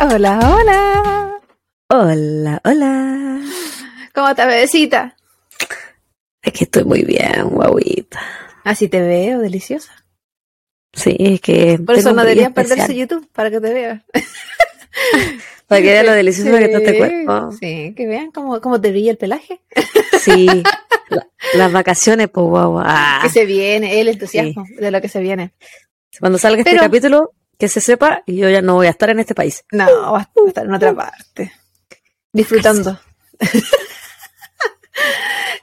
Hola, hola. Hola, hola. ¿Cómo estás, bebecita? Es que estoy muy bien, guauita. Así te veo, deliciosa. Sí, es que. Por eso no deberías perderse. YouTube, para que te veas. Para que vean lo delicioso que está este Sí, cuerpo. Sí, que vean cómo, cómo te brilla el pelaje. Sí. La- las vacaciones, pues guau. Ah, Que se viene, el entusiasmo de lo que se viene. Cuando salga este Pero- capítulo, que se sepa, y yo ya no voy a estar en este país. No, vas a estar en otra parte. Disfrutando.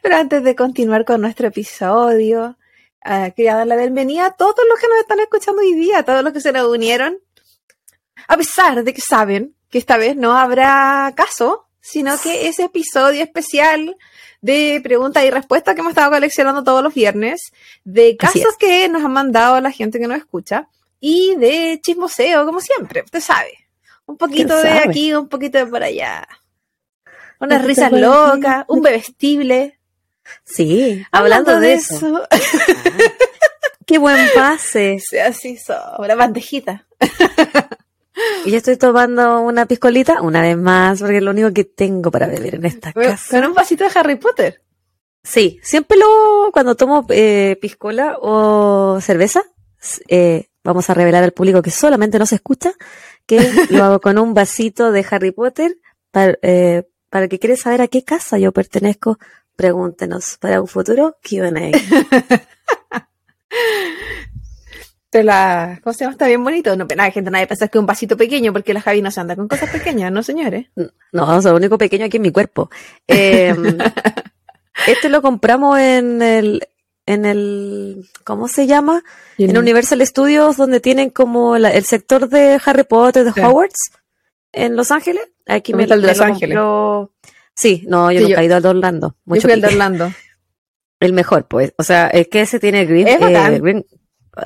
Pero antes de continuar con nuestro episodio, ah, quería dar la bienvenida a todos los que nos están escuchando hoy día, a todos los que se nos unieron. A pesar de que saben que esta vez no habrá caso, sino que ese episodio especial de preguntas y respuestas que hemos estado coleccionando todos los viernes, de casos que nos han mandado la gente que nos escucha y de chismoseo, como siempre, usted sabe. Un poquito de sabe? aquí, un poquito de por allá. Unas risas locas, un bebestible. Sí, hablando, de eso. Qué buen pase. Sí, así una bandejita. Y yo estoy tomando una piscolita una vez más, porque es lo único que tengo para beber en esta casa. Con un vasito de Harry Potter. Sí, siempre lo cuando tomo eh, piscola o cerveza, eh, vamos a revelar al público que solamente no se escucha, que lo hago con un vasito de Harry Potter para, eh, para el que quiere saber a qué casa yo pertenezco. Pregúntenos para un futuro Q&A. La, ¿cómo se llama? Está bien bonito. No, nada, gente, nadie piensa que es un vasito pequeño porque la Javi no se anda con cosas pequeñas, ¿no, señores? No, es lo único pequeño aquí en mi cuerpo. Eh, este lo compramos en el, en el, ¿cómo se llama? En Universal Studios, donde tienen como la- el sector de Harry Potter, de Sí. Hogwarts, en Los Ángeles. Aquí ¿Dónde me, el de Los lo Ángeles? compró- Sí, no, yo Sí, nunca yo- he ido al de Orlando. Yo Mucho fui al de. Orlando. El mejor, pues. O sea, es que ese tiene Green, Es eh, Green,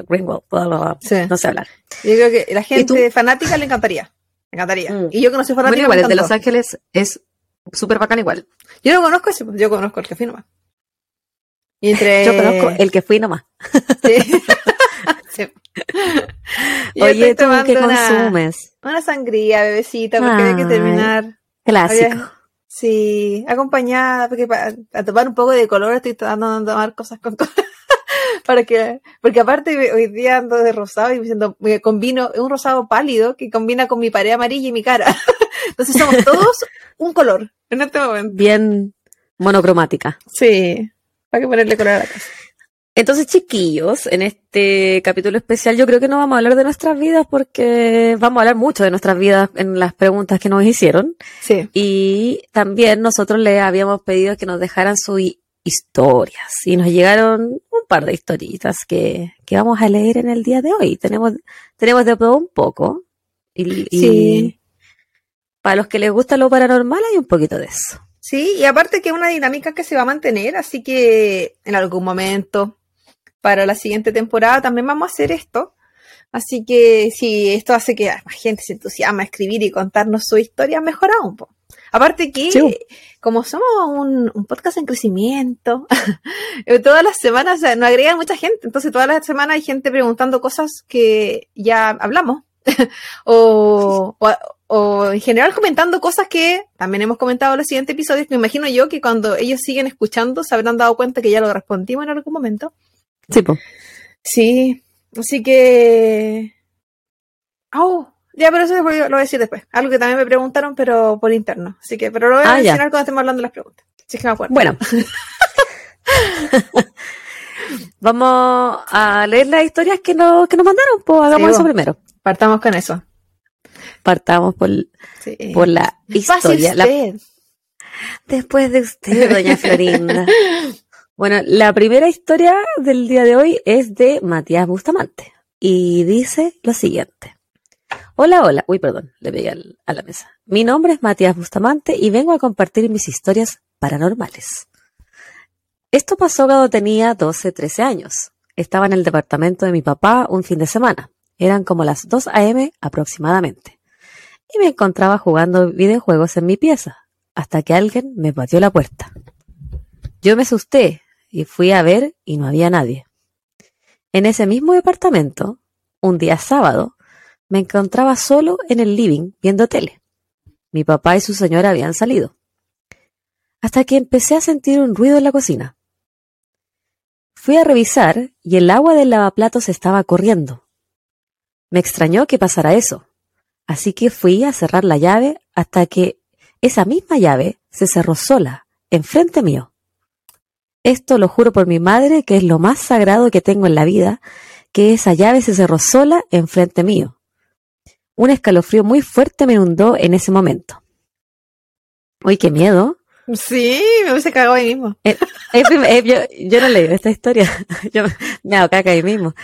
Greenwald, bla, bla, bla. Sí. no sé hablar. Yo creo que la gente fanática le encantaría. Le encantaría. Mm. Y yo que no soy fanática, Bueno, igual, me el de. Los Ángeles es súper bacán igual. Yo no conozco ese, yo conozco el que fui nomás. Y entre... Yo conozco el que fui nomás. Sí. Sí. Oye, ¿tú qué una- consumes? Una sangría, bebecita, porque hay que Ay. terminar. Clásico. Oye, Sí, acompañada, porque para, a tomar un poco de color estoy tratando de tomar cosas con color. Para que, porque aparte hoy día ando de rosado y me siento, me combino, es un rosado pálido que combina con mi pared amarilla y mi cara. Entonces somos todos un color en este momento. Bien monocromática. Sí, hay que ponerle color a la casa. Entonces, chiquillos, en este capítulo especial yo creo que no vamos a hablar de nuestras vidas porque vamos a hablar mucho de nuestras vidas en las preguntas que nos hicieron. Sí, Y también nosotros les habíamos pedido que nos dejaran sus hi- historias y nos llegaron par de historitas que, que vamos a leer en el día de hoy. Tenemos, tenemos de todo un poco. Y, y Sí. para los que les gusta lo paranormal hay un poquito de eso. sí, y aparte que es una dinámica que se va a mantener, así que en algún momento para la siguiente temporada también vamos a hacer esto. Así que si esto hace que más gente se entusiasma a escribir y contarnos su historia, mejor aún. po. Aparte que, Sí. como somos un, un podcast en crecimiento, todas las semanas nos agregan mucha gente. Entonces todas las semanas hay gente preguntando cosas que ya hablamos. o, o, o en general comentando cosas que también hemos comentado en los siguientes episodios. Me imagino yo que cuando ellos siguen escuchando se habrán dado cuenta que ya lo respondimos en algún momento. Sí, po. Sí, así que... Oh, ya, pero eso lo voy a decir después. Algo que también me preguntaron, pero por interno. Así que, pero lo voy a Ah, ya. mencionar cuando estemos hablando de las preguntas. Si es que me acuerdo. Bueno. Vamos a leer las historias que nos, que nos mandaron, pues hagamos Sí, eso primero. partamos con eso. Partamos por, Sí. por la historia. La- usted. después de usted, doña Florinda. Bueno, la primera historia del día de hoy es de Matías Bustamante y dice lo siguiente. Hola, hola. Uy, perdón, le pegué a la mesa. Mi nombre es Matías Bustamante y vengo a compartir mis historias paranormales. Esto pasó cuando tenía 12, 13 años. Estaba en el departamento de mi papá un fin de semana. Eran como las 2 a.m. aproximadamente. Y me encontraba jugando videojuegos en mi pieza, hasta que alguien me batió la puerta. Yo me asusté y fui a ver y no había nadie. En ese mismo departamento, un día sábado, me encontraba solo en el living viendo tele. Mi papá y su señora habían salido. Hasta que empecé a sentir un ruido en la cocina. Fui a revisar y el agua del lavaplatos estaba corriendo. Me extrañó que pasara eso, así que fui a cerrar la llave hasta que esa misma llave se cerró sola, enfrente mío. Esto lo juro por mi madre, que es lo más sagrado que tengo en la vida, que esa llave se cerró sola enfrente mío. Un escalofrío muy fuerte me inundó en ese momento. Uy, qué miedo. Sí, me hubiese cagado ahí mismo. Eh, eh, yo, yo, no leí esta historia. yo me hago caca ahí mismo.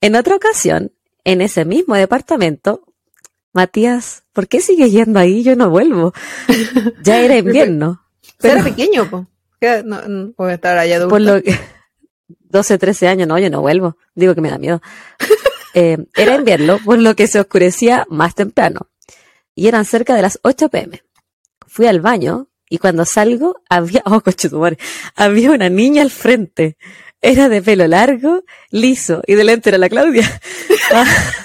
En otra ocasión, en ese mismo departamento, Matías, ¿por qué sigues yendo ahí? Yo no vuelvo. Ya era invierno. Pero era pequeño, po. No, no puedo estar allá adulto. Por lo que, 12, 13 años, no, yo no vuelvo. Digo que me da miedo. Eh, era invierno, por lo que se oscurecía más temprano. Y eran cerca de las 8 pm. Fui al baño y cuando salgo había, oh, coche había una niña al frente. Era de pelo largo, liso y delante era la Claudia.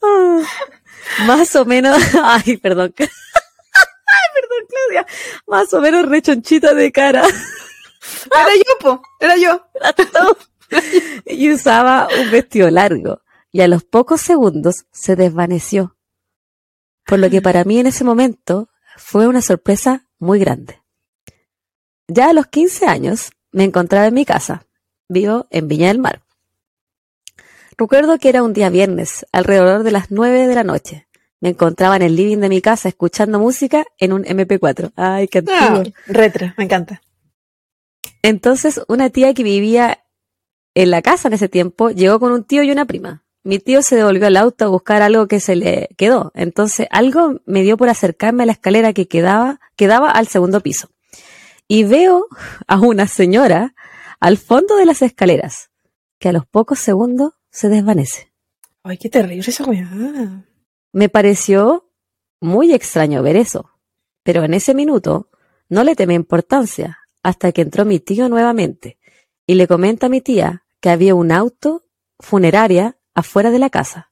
Más o menos, ay, perdón. Ay, perdón, Claudia. Más o menos rechonchita de cara. Era yo, po. Era yo. y usaba un vestido largo. Y a los pocos segundos se desvaneció. Por lo que para mí en ese momento fue una sorpresa muy grande. Ya a los 15 años me encontraba en mi casa. Vivo en Viña del Mar. Recuerdo que era un día viernes, alrededor de las 9 de la noche. Me encontraba en el living de mi casa escuchando música en un MP4. Ay, qué antiguo. Ah, retro, me encanta. Entonces, una tía que vivía en la casa en ese tiempo llegó con un tío y una prima. Mi tío se devolvió al auto a buscar algo que se le quedó. Entonces, algo me dio por acercarme a la escalera que quedaba, quedaba al segundo piso. Y veo a una señora al fondo de las escaleras, que a los pocos segundos se desvanece. Ay, qué terrible esa weá. Me pareció muy extraño ver eso, pero en ese minuto no le temé importancia hasta que entró mi tío nuevamente y le comenta a mi tía que había un auto funeraria afuera de la casa,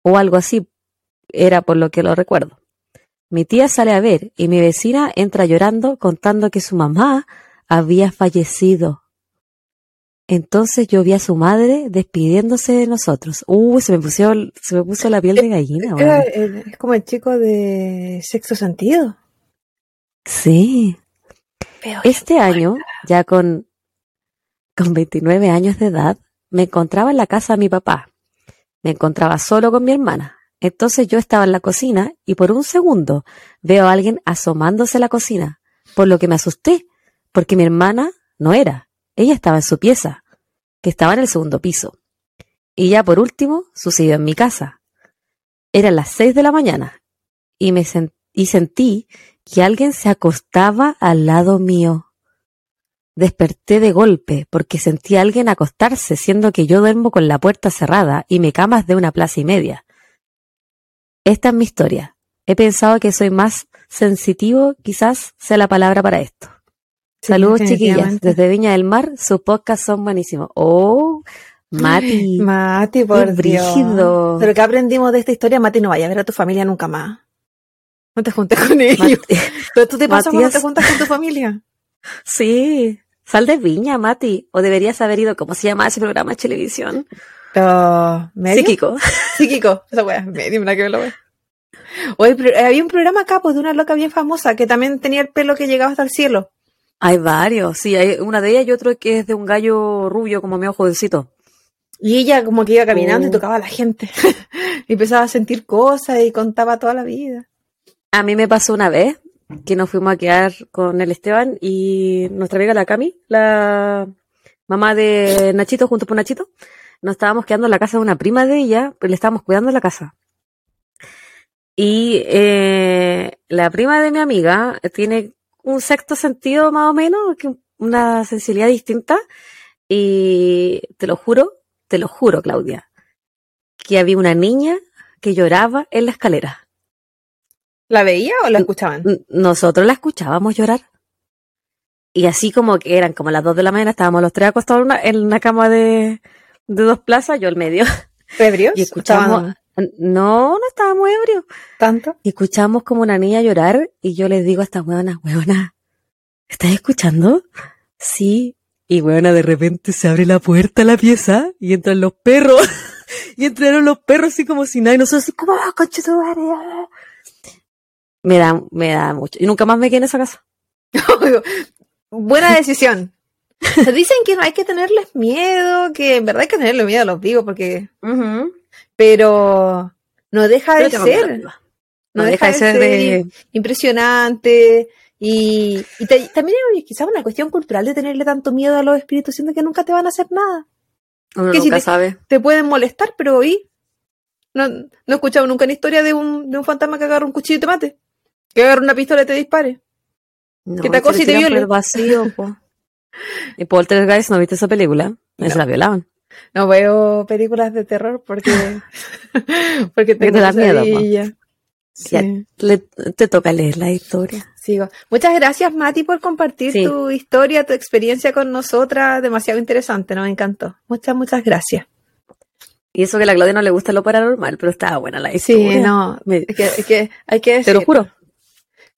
o algo así era por lo que lo recuerdo. Mi tía sale a ver y mi vecina entra llorando contando que su mamá había fallecido entonces yo vi a su madre despidiéndose de nosotros. Uh, se me puso, se me puso la piel de gallina. es como el chico de sexo sentido. Sí. este año, ya con, con 29 años de edad, me encontraba en la casa de mi papá. Me encontraba solo con mi hermana. Entonces yo estaba en la cocina y por un segundo veo a alguien asomándose a la cocina, por lo que me asusté, porque mi hermana no era. Ella estaba en su pieza, que estaba en el segundo piso. Y ya por último, sucedió en mi casa. Eran las seis de la mañana y, me y sentí que alguien se acostaba al lado mío. Desperté de golpe porque sentí a alguien acostarse, siendo que yo duermo con la puerta cerrada y mi cama es de una plaza y media. Esta es mi historia. He pensado que soy más sensitivo, quizás sea la palabra para esto. Saludos chiquillas, desde Viña del Mar, sus podcasts son buenísimos. Oh, Mati. Mati, por Dios. Pero que aprendimos de esta historia, Mati, no vaya a ver a tu familia nunca más. No te juntes con ellos. Pero tú te pasas cuando te juntas con tu familia. Sí. Sal de Viña, Mati. O deberías haber ido, ¿cómo se llama ese programa de televisión? Uh, Psíquico. Psíquico. Esa wea, medio, una que pero había un programa acá, pues, de una loca bien famosa, que también tenía el pelo que llegaba hasta el cielo. Hay varios, sí, hay una de ellas y otro que es de un gallo rubio como medio jovencito. Y ella como que iba caminando y oh. tocaba a la gente. y empezaba a sentir cosas y contaba toda la vida. A mí me pasó una vez que nos fuimos a quedar con el Esteban y nuestra amiga la Cami, la mamá de Nachito junto con Nachito, nos estábamos quedando en la casa de una prima de ella, pero le estábamos cuidando la casa. Y eh, la prima de mi amiga tiene un sexto sentido más o menos, una sensibilidad distinta. Y te lo juro, te lo juro, Claudia, que había una niña que lloraba en la escalera. ¿La veía o la escuchaban? Nosotros la escuchábamos llorar. Y así como que eran como las dos de la mañana, estábamos los tres acostados en una, en una cama de, de dos plazas, yo el medio. ¿Ebrios? Y escuchamos, no, no estábamos ebrios. ¿Tanto? Y escuchamos como una niña llorar y yo les digo a estas huevonas, huevona, ¿estás escuchando? Sí. Y huevona, de repente se abre la puerta a la pieza y entran los perros. y entraron los perros así como si nada y nosotros así como, ¡ah, conche tu madre! Ah". Me da, me da mucho. Y nunca más me quedé en esa casa. Buena decisión. Se dicen que no hay que tenerles miedo, que en verdad hay que tenerle miedo a los vivos, porque. Pero no deja de Pero ser. No, deja, de ser, de- impresionante. Y, y te- también es quizás una cuestión cultural de tenerle tanto miedo a los espíritus, siendo que nunca te van a hacer nada. Uno que si nunca te- sabe. Te pueden molestar, pero hoy no, no he escuchado nunca una historia de un, de un fantasma que agarra un cuchillo y te mate. Que agarra una pistola y te dispare. No, que te acose y te tiran por viole. el vacío, po. Y Poltergeist, ¿no viste esa película? Ahí Se la violaban. No veo películas de terror porque, porque tengo te da miedo, Sí, le- te toca leer la historia. sigo. Muchas gracias, Mati, por compartir Sí. tu historia, tu experiencia con nosotras. Demasiado interesante, nos encantó. Muchas, muchas gracias. Y eso que a la Claudia no le gusta lo paranormal, pero estaba buena la Sí, historia. no, Me- es que, es que hay que te lo decir, juro.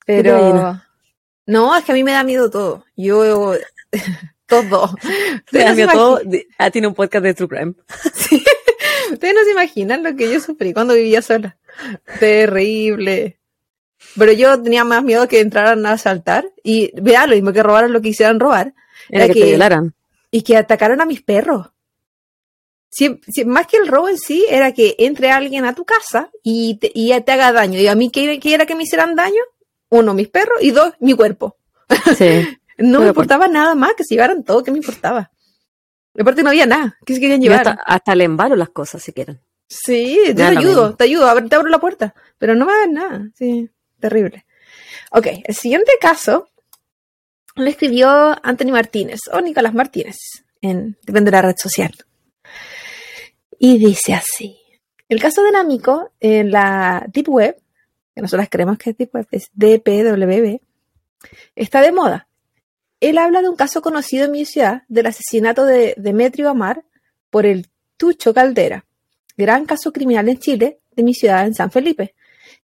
Pero no, es que a mí me da miedo todo. Yo, todo. Te da miedo todo. Ah, tiene un podcast de True Crime. Ustedes no se imaginan lo que yo sufrí cuando vivía sola. Terrible. Pero yo tenía más miedo que entraran a asaltar y vea lo mismo que robaran lo que quisieran robar Era Era que, te violaran. y que atacaran a mis perros. Sí, más que el robo en sí, era que entre alguien a tu casa y te, y te haga daño. Y a mí, ¿qué, qué era que me hicieran daño? Uno, mis perros y dos, mi cuerpo. Sí. No me importaba nada más que se llevaran todo, ¿qué me importaba? Aparte no había nada, ¿qué se querían llevar? hasta, hasta le embalo las cosas si quieren. Sí, yo te ayudo, mismo. te ayudo, te abro la puerta, pero no me hagas nada, sí, terrible. Ok, el siguiente caso lo escribió Anthony Martínez o Nicolás Martínez, en, depende de la red social. Y dice así, el caso de Namiko en la Deep Web, que nosotros creemos que es es DPWB, está de moda. Él habla de un caso conocido en mi ciudad del asesinato de Demetrio Amar por el Tucho Caldera, gran caso criminal en Chile de mi ciudad en San Felipe,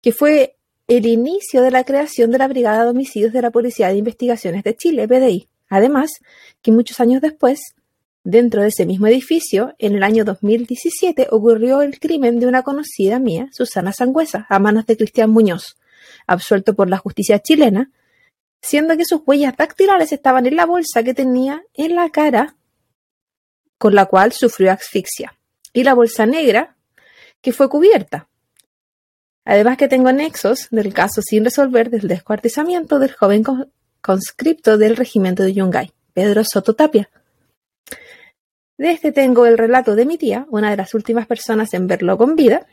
que fue el inicio de la creación de la Brigada de Homicidios de la Policía de Investigaciones de Chile, PDI. Además, que muchos años después, dentro de ese mismo edificio, en el año 2017, ocurrió el crimen de una conocida mía, Susana Sangüesa, a manos de Cristian Muñoz, absuelto por la justicia chilena, siendo que sus huellas dactilares estaban en la bolsa que tenía en la cara con la cual sufrió asfixia, y la bolsa negra que fue cubierta. Además que tengo nexos del caso sin resolver del descuartizamiento del joven con- conscripto del regimiento de Yungay, Pedro Soto Tapia. De este tengo el relato de mi tía, una de las últimas personas en verlo con vida,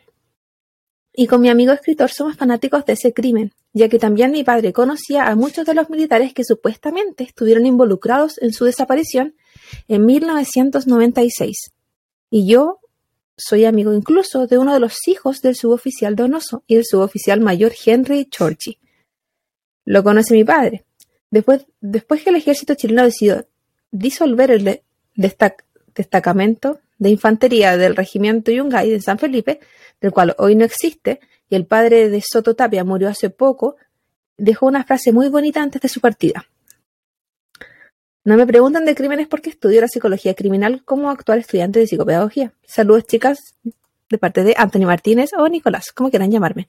y con mi amigo escritor somos fanáticos de ese crimen, ya que también mi padre conocía a muchos de los militares que supuestamente estuvieron involucrados en su desaparición en 1996. Y yo soy amigo incluso de uno de los hijos del suboficial Donoso y el suboficial mayor Henry Chorchi. Lo conoce mi padre. Después, después que el ejército chileno decidió disolver el de- destac- destacamento de infantería del regimiento Yungay de San Felipe, del cual hoy no existe, y el padre de Soto Tapia murió hace poco, dejó una frase muy bonita antes de su partida. No me preguntan de crímenes porque estudio la psicología criminal como actual estudiante de psicopedagogía. Saludos, chicas, de parte de Anthony Martínez o Nicolás, como quieran llamarme.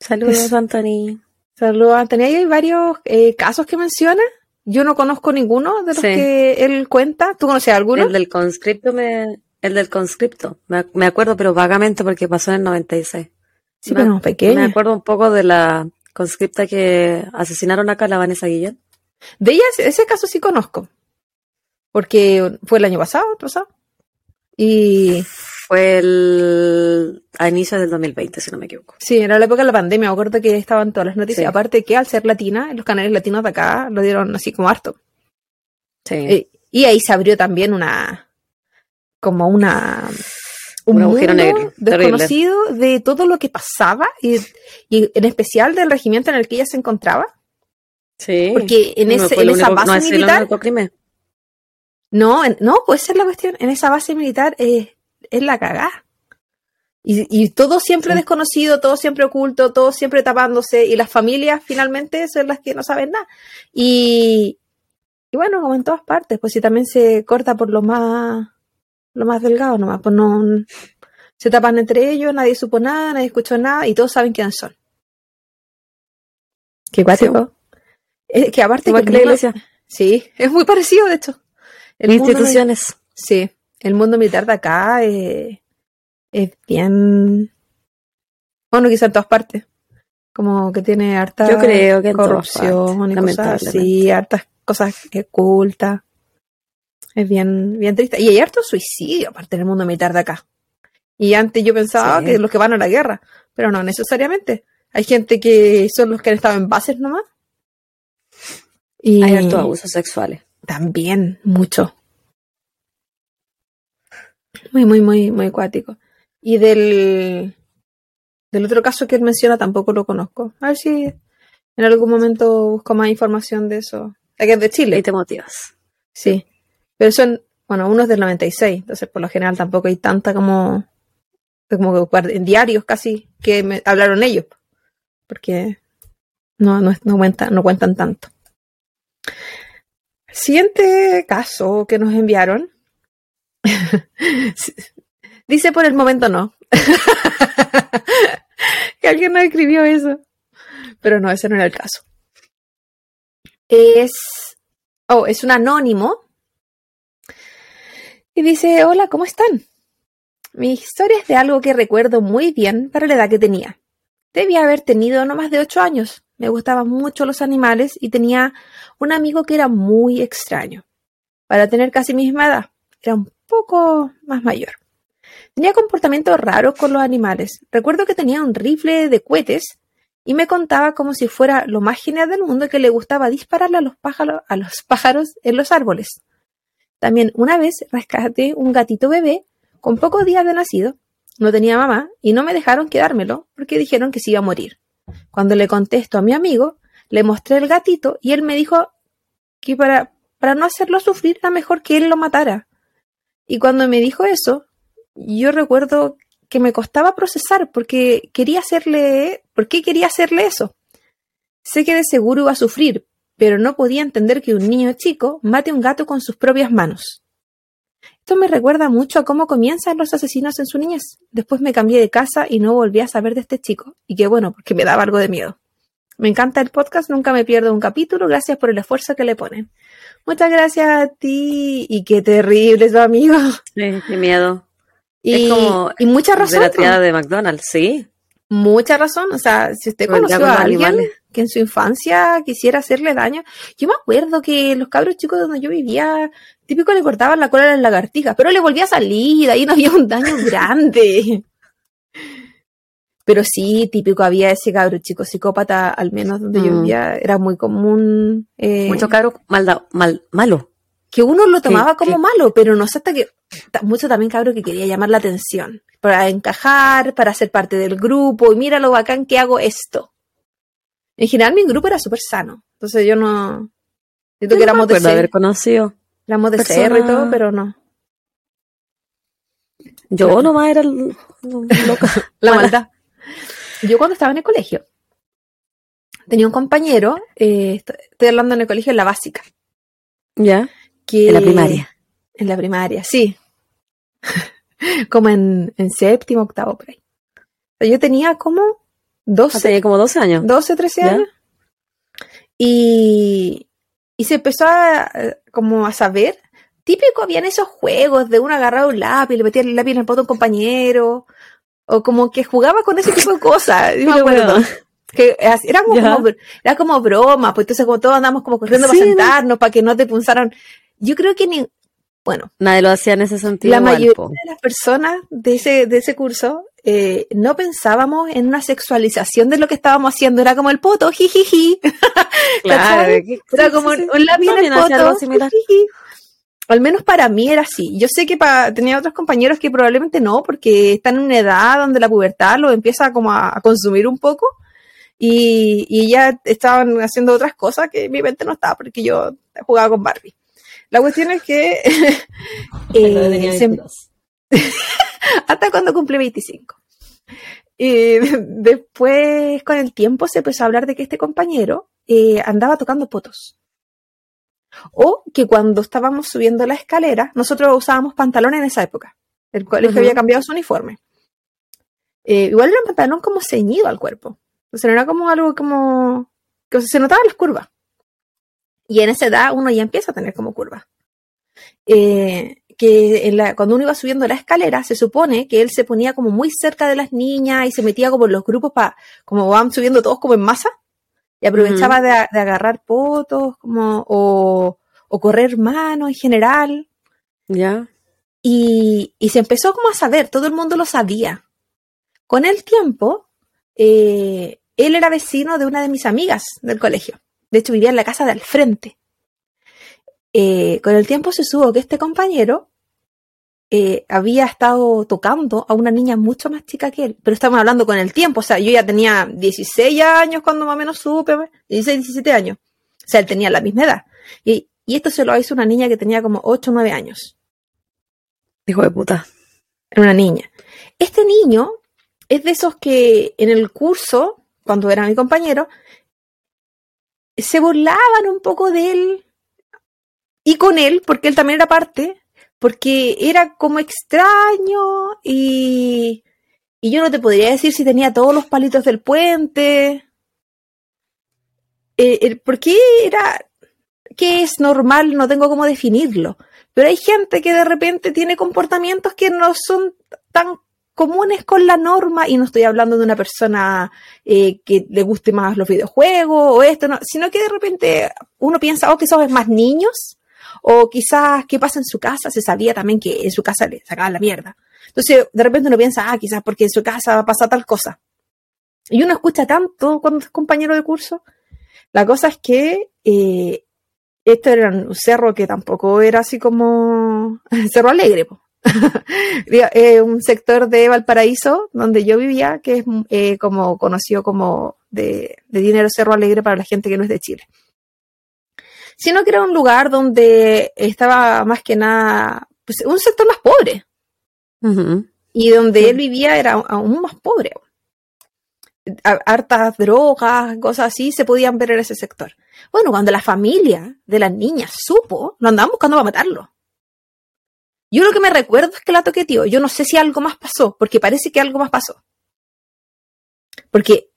Saludos. Anthony. Saludos, Anthony. Hay varios eh, casos que menciona. Yo no conozco ninguno de los Sí. que él cuenta. ¿Tú conoces alguno? El del conscripto me, el del conscripto. Me, me acuerdo, pero vagamente porque pasó en el 96. Sí, me- pero no, Me pequeño. acuerdo un poco de la conscripta que asesinaron acá, la Vanessa Guillén. De ella, ese caso sí conozco. Porque fue el año pasado, pasado. Y Fue el, a inicios del 2020, si no me equivoco. sí, era la época de la pandemia. Me acuerdo que estaban todas las noticias. Sí. Aparte que al ser latina, los canales latinos de acá lo dieron así como harto. Sí. Eh, y ahí se abrió también una. como una. Un agujero terrible. desconocido de todo lo que pasaba y, y en especial del regimiento en el que ella se encontraba. Sí. Porque en, No ese, en esa base no militar, no, en- no, puede ser la cuestión, en esa base militar es, es la cagá. Y, y todo siempre Sí. desconocido, todo siempre oculto, todo siempre tapándose, y las familias finalmente son las que no saben nada. Y, y bueno, como en todas partes, pues si también se corta por lo más, lo más delgado nomás, pues no, se tapan entre ellos, nadie supo nada, nadie escuchó nada, y todos saben quiénes son. Qué cuático. Es que aparte Igual que que la iglesia. Sí, es muy parecido, de hecho. El Instituciones. Sí, el mundo militar de acá es bien. Bueno, quizá en todas partes. Como que tiene harta Yo creo que corrupción y cosas así, hartas cosas ocultas. Es bien, bien triste. Y hay harto suicidio aparte del mundo militar de acá. Y antes yo pensaba Sí. que los que van a la guerra, pero no necesariamente. Hay gente que son los que han estado en bases nomás. Y Hay hartos abusos sexuales. también, mucho. Muy, muy, muy, muy acuático. Y del, del otro caso que él menciona tampoco lo conozco. A ver si en algún momento busco más información de eso. La que es de Y Chile. te motivas. Sí. Pero son, bueno, uno es del 96, entonces por lo general tampoco hay tanta como, como que en diarios casi que me hablaron ellos. Porque no, no, no, cuentan, no cuentan tanto. Siguiente caso que nos enviaron. Dice por el momento no. que alguien nos escribió eso. Pero no, ese no era el caso. Es. Oh, es un anónimo. Y dice: Hola, ¿cómo están? Mi historia es de algo que recuerdo muy bien para la edad que tenía. Debía haber tenido no más de ocho años. Me gustaban mucho los animales y tenía un amigo que era muy extraño. Para tener casi mi misma edad, era un poco más mayor. Tenía comportamientos raros con los animales. Recuerdo que tenía un rifle de cohetes y me contaba como si fuera lo más genial del mundo que le gustaba dispararle a los pájaros, a los pájaros en los árboles. También una vez rescaté un gatito bebé con pocos días de nacido. No tenía mamá y no me dejaron quedármelo porque dijeron que se iba a morir. Cuando le contesto a mi amigo, le mostré el gatito y él me dijo que para, para no hacerlo sufrir era mejor que él lo matara. Y cuando me dijo eso, yo recuerdo que me costaba procesar porque quería hacerle, ¿por qué quería hacerle eso? Sé que de seguro iba a sufrir, pero no podía entender que un niño chico mate un gato con sus propias manos. Esto me recuerda mucho a cómo comienzan los asesinos en su niñez. Después me cambié de casa y no volví a saber de este chico. Y qué bueno, porque me daba algo de miedo. Me encanta el podcast, nunca me pierdo un capítulo. Gracias por el esfuerzo que le ponen. Muchas gracias a ti. Y qué terrible su amigo. Sí, qué miedo. Y, Es como y mucha De razón. la ¿no? triada de McDonald's, sí. Mucha razón. O sea, si usted conoció con a alguien animales. que en su infancia quisiera hacerle daño. Yo me acuerdo que los cabros chicos donde yo vivía, típico le cortaban la cola a las lagartijas, pero le volvía a salir, ahí no había un daño grande. Pero sí, típico había ese cabro chico psicópata, al menos donde yo Mm. vivía, era muy común. eh, Mucho caro, malda, mal, malo. que uno lo tomaba como malo, pero no sé hasta que. Mucho también cabro que quería llamar la atención, para encajar, para ser parte del grupo, y mira lo bacán que hago esto. En general, mi grupo era súper sano, entonces yo no. Siento Yo que no éramos de, acuerdo C- haber conocido. éramos de persona- y todo, pero no. Yo nomás era loca. La maldad. Yo cuando estaba en el colegio, tenía un compañero, eh, est- estoy hablando en el colegio en la básica, Ya. que... En la primaria. En la primaria, sí. como en, en séptimo, octavo, por ahí. Yo tenía como Ah, 12, tenía como 12 años. 12 13 ¿Ya? años. Y, y se empezó a, como a saber. Típico habían esos juegos de uno agarraba un lápiz, le metía el lápiz en el poto a un compañero. O como que jugaba con ese tipo de cosas. Yo me acuerdo. Que era como, como- era como broma, pues entonces como todos andamos como corriendo Sí, para ¿no? sentarnos, para que no te punzaran. Yo creo que ni, bueno, Nadie lo hacía en ese sentido. la mayoría po. de las personas de ese, de ese curso eh, no pensábamos en una sexualización de lo que estábamos haciendo. Era como el poto, jijiji. Claro, Era como sí, sí. un lápiz en el poto. jijiji. Al menos para mí era así. Yo sé que tenía otros compañeros que probablemente no, porque están en una edad donde la pubertad lo empieza como a, a consumir un poco. y, y ya estaban haciendo otras cosas que mi mente no estaba porque yo jugaba con Barbie. La cuestión es que eh, se, hasta cuando cumplí 25. Y después, con el tiempo, se empezó a hablar de que este compañero eh, andaba tocando potos. O que cuando estábamos subiendo la escalera, nosotros usábamos pantalones en esa época. El colegio había cambiado su uniforme. Eh, igual era un pantalón como ceñido al cuerpo. Entonces no era como algo como... que se notaban las curvas. Y en esa edad uno ya empieza a tener como curvas. Eh, que cuando uno iba subiendo la escalera, se supone que él se ponía como muy cerca de las niñas y se metía como en los grupos para, como van subiendo todos como en masa, y aprovechaba de, agarrar potos, como, o, correr manos en general. Ya. Y, se empezó como a saber, todo el mundo lo sabía. Con el tiempo, eh, él era vecino de una de mis amigas del colegio. De hecho, vivía en la casa de al frente. Eh, con el tiempo se supo que este compañero eh, había estado tocando a una niña mucho más chica que él, pero estamos hablando con el tiempo, o sea, yo ya tenía 16 años cuando más o menos supe, 16, 17 años, o sea, él tenía la misma edad. Y, esto se lo hizo una niña que tenía como 8 o 9 años. Hijo de puta. Era una niña. Este niño es de esos que en el curso, cuando era mi compañero, se burlaban un poco de él y con él, porque él también era parte, porque era como extraño y, y yo no te podría decir si tenía todos los palitos del puente. Eh, ¿Por qué era? ¿Qué es normal? No tengo cómo definirlo. Pero hay gente que de repente tiene comportamientos que no son tan comunes con la norma, y no estoy hablando de una persona eh, que le guste más los videojuegos o esto, no, sino que de repente uno piensa, oh, que somos más niños, o quizás qué pasa en su casa, se sabía también que en su casa le sacaban la mierda. Entonces, de repente uno piensa, ah, quizás porque en su casa pasa tal cosa. Y uno escucha tanto cuando es compañero de curso. La cosa es que eh, esto era un cerro que tampoco era así como Cerro Alegre, un sector de Valparaíso donde yo vivía, que es eh, como conocido como de, de dinero Cerro Alegre para la gente que no es de Chile sino que era un lugar donde estaba más que nada, pues, un sector más pobre. Y donde él vivía era aún más pobre. Hartas drogas, cosas así, se podían ver en ese sector. Bueno, cuando la familia de las niñas supo, lo andaban buscando para matarlo. Yo lo que me recuerdo es que la tío. Yo no sé si algo más pasó, porque parece que algo más pasó. Porque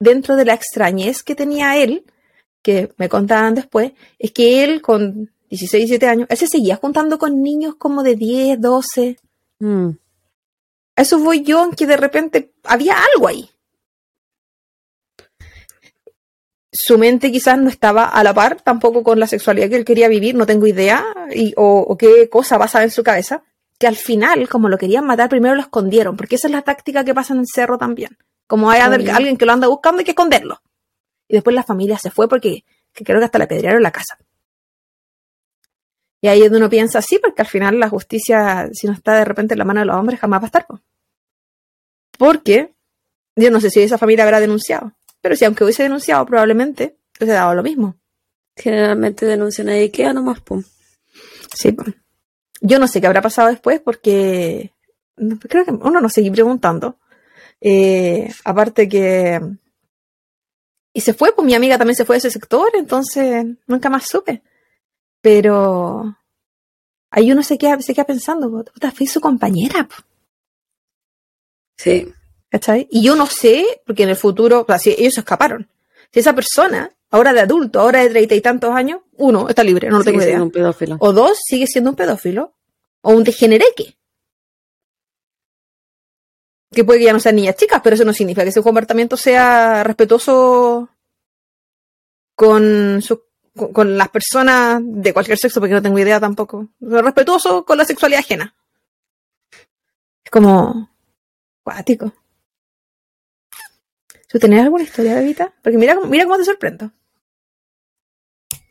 dentro de la extrañez que tenía él, que me contaban después, es que él con 16, 17 años, él se seguía juntando con niños como de 10, 12. Mm. Eso voy yo, en que de repente había algo ahí. Su mente quizás no estaba a la par tampoco con la sexualidad que él quería vivir, no tengo idea, y, o, qué cosa pasaba en su cabeza, que al final, como lo querían matar, primero lo escondieron, porque esa es la táctica que pasa en el cerro también. Como hay alguien que lo anda buscando, hay que esconderlo y después la familia se fue porque creo que hasta la pedrearon la casa. Y ahí es donde uno piensa, sí, porque al final la justicia, si no está de repente en la mano de los hombres, jamás va a estar. Porque, yo no sé si esa familia habrá denunciado, pero si aunque hubiese denunciado, probablemente hubiese dado lo mismo. Generalmente denuncian a IKEA nomás, pum. Sí, pues. Yo no sé qué habrá pasado después porque creo que uno no sigue preguntando. Eh, aparte que y se fue, pues mi amiga también se fue de ese sector, entonces nunca más supe. Pero ahí uno se queda, se queda pensando, puta, fui su compañera. Sí. ¿Cachai? Y yo no sé, porque en el futuro, o sea, si ellos se escaparon. Si esa persona, ahora de adulto, ahora de treinta y tantos años, uno, está libre, no lo tengo idea. Un pedófilo. O dos, sigue siendo un pedófilo. O un degenereque que puede que ya no sean niñas chicas, pero eso no significa que su comportamiento sea respetuoso con, con las personas de cualquier sexo, porque no tengo idea tampoco. Respetuoso con la sexualidad ajena. Es como cuático. ¿Tú tenés alguna historia, Evita? Porque mira, mira cómo te sorprendo.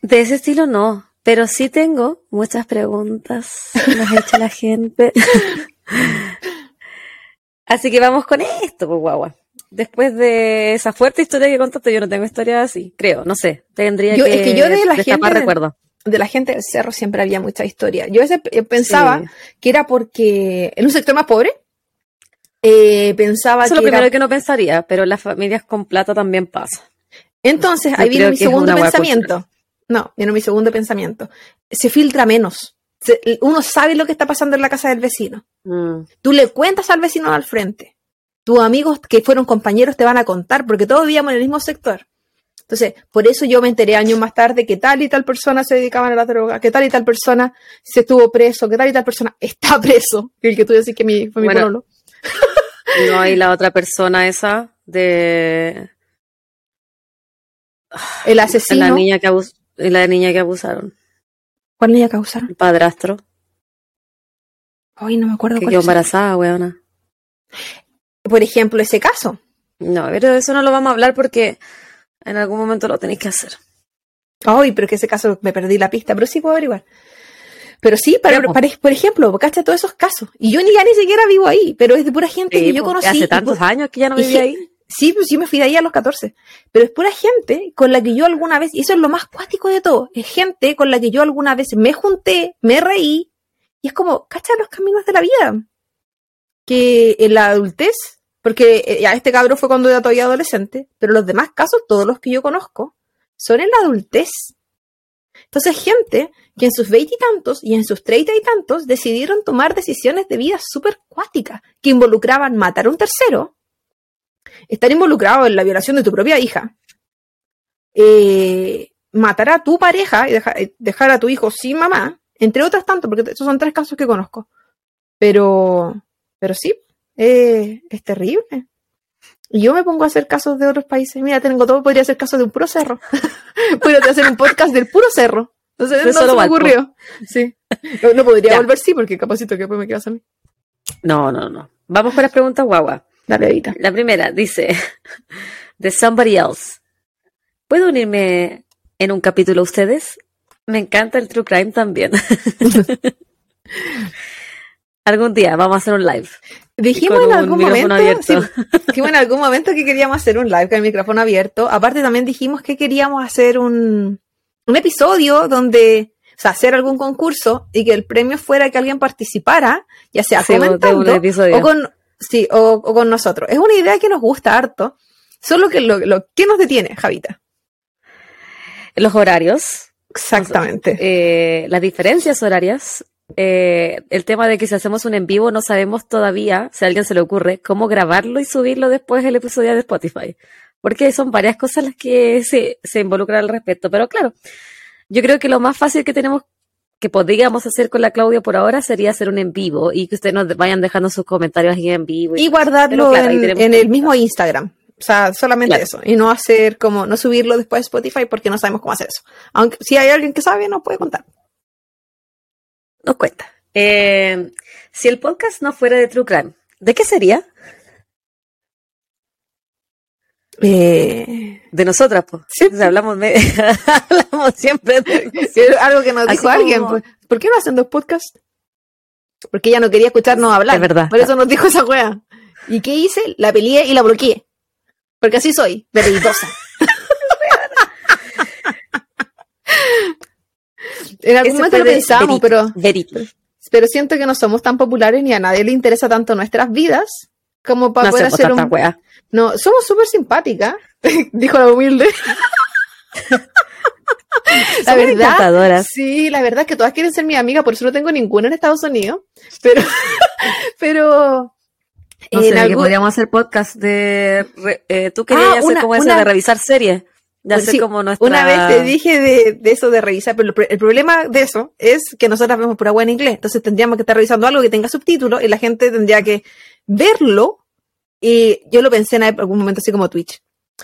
De ese estilo no, pero sí tengo muchas preguntas que nos ha hecho la gente. Así que vamos con esto, pues guagua. después de esa fuerte historia que contaste, yo no tengo historia así, creo, no sé. Tendría Yo- que, es que yo de la gente- recuerdo. de la gente del cerro siempre había mucha historia. Yo a veces eh, pensaba Sí. que era porque en un sector más pobre, eh, pensaba Eso es lo era- primero que no pensaría, pero las familias con plata también pasa. Entonces, Yo ahí viene mi segundo pensamiento. No, viene mi segundo pensamiento. Se filtra menos. Uno sabe lo que está pasando en la casa del vecino. Mm. Tú le cuentas al vecino al frente. Tus amigos que fueron compañeros te van a contar, porque todos vivíamos en el mismo sector. Entonces, por eso yo me enteré años más tarde que tal y tal persona se dedicaban a la droga, que tal y tal persona se estuvo preso, que tal y tal persona está preso. El que tú decís que mi, fue mi Bueno. No hay la otra persona esa de El la asesino. niña que abus- la niña que abusaron, ¿Cuál niña causaron? el padrastro, Ay, no me acuerdo que cuál quedó embarazada, weona. Por ejemplo, ese caso. No, pero de eso no lo vamos a hablar porque en algún momento lo tenéis que hacer. Ay, pero que ese caso me perdí la pista, pero sí puedo averiguar. Pero sí, para, para- por ejemplo, cacha todos esos casos. Y yo ni ya ni siquiera vivo ahí, pero es de pura gente Sí, que yo conocí. hace tantos años que ya no ge- ahí. Sí, pues yo me fui de ahí a los 14. Pero es pura gente con la que yo alguna vez, y eso es lo más cuático de todo, es gente con la que yo alguna vez me junté, me reí, y es como, cacha los caminos de la vida. Que en la adultez, porque eh, ya este cabro fue cuando era todavía adolescente, pero los demás casos, todos los que yo conozco, son en la adultez. Entonces, gente que en sus veinte y y en sus treinta y tantos decidieron tomar decisiones de vida súper cuáticas, que involucraban matar a un tercero, estar involucrado en la violación de tu propia hija, eh, matar a tu pareja y eh, dejar a tu hijo sin mamá, entre otras tantos, porque esos son tres casos que conozco. Pero, pero sí, eh, es terrible. Y yo me pongo a hacer casos de otros países. Mira, tengo todo, podría hacer casos de un puro cerro. podría hacer un podcast del puro cerro. Entonces, no solo se me ocurrió. Sí. No, no podría Ya. volver, sí, porque capacito que después me quedas a mí. No, no, no. Vamos con las preguntas guagua. Dale, Evita. La primera dice, de Somebody Else. ¿Puedo unirme en un capítulo a ustedes? Me encanta el True Crime también. Algún día vamos a hacer un live. Dijimos en algún momento, sí, dijimos en algún momento que queríamos hacer un live con el micrófono abierto. Aparte también dijimos que queríamos hacer un, un episodio donde, o sea, hacer algún concurso y que el premio fuera que alguien participara, ya sea Sí, comentando episodio. o con, sí, o, o con nosotros. Es una idea que nos gusta harto. Solo que lo, lo ¿qué nos detiene, Javita? Los horarios, Exactamente. eh, las diferencias horarias, eh, el tema de que si hacemos un en vivo no sabemos todavía, si a alguien se le ocurre, cómo grabarlo y subirlo después el episodio de Spotify. Porque son varias cosas las que se, se involucran al respecto. Pero claro, yo creo que lo más fácil que tenemos, que podríamos hacer con la Claudia por ahora sería hacer un en vivo y que ustedes nos vayan dejando sus comentarios aquí en vivo. y guardarlo claro, ahí en, el mismo Instagram. O sea, solamente Claro. eso. Y no hacer como, no subirlo después a Spotify porque no sabemos cómo hacer eso. Aunque si hay alguien que sabe, nos puede contar. Nos cuenta. Eh, si el podcast no fuera de True Crime, ¿de qué sería? Eh, De nosotras, pues. Sí. O sea, hablamos, de- hablamos siempre de algo que nos dijo alguien. pues, ¿Por qué no hacen dos podcasts? Porque ella no quería escucharnos hablar. Es verdad. Por eso nos dijo esa wea. ¿Y qué hice? La peleé y la bloqueé. Porque así soy, veleidosa. en algún momento lo de pensamos, pero Verito. pero siento que no somos tan populares ni a nadie le interesa tanto nuestras vidas como para No poder hacer un... wea. No, somos súper simpáticas, dijo la humilde. la Somos verdad, sí, la verdad es que todas quieren ser mi amiga, por eso no tengo ninguna en Estados Unidos, pero, pero, No en sé, que podríamos hacer podcast de... eh, Tú querías Ah, hacer una- como eso una- de revisar series. De hacer sí, como nuestra... Una vez te dije de, de eso de revisar, pero el pro- el problema de eso es que nosotras vemos pura buena inglés. Entonces tendríamos que estar revisando algo que tenga subtítulos y la gente tendría que verlo. Y yo lo pensé en algún momento así como Twitch.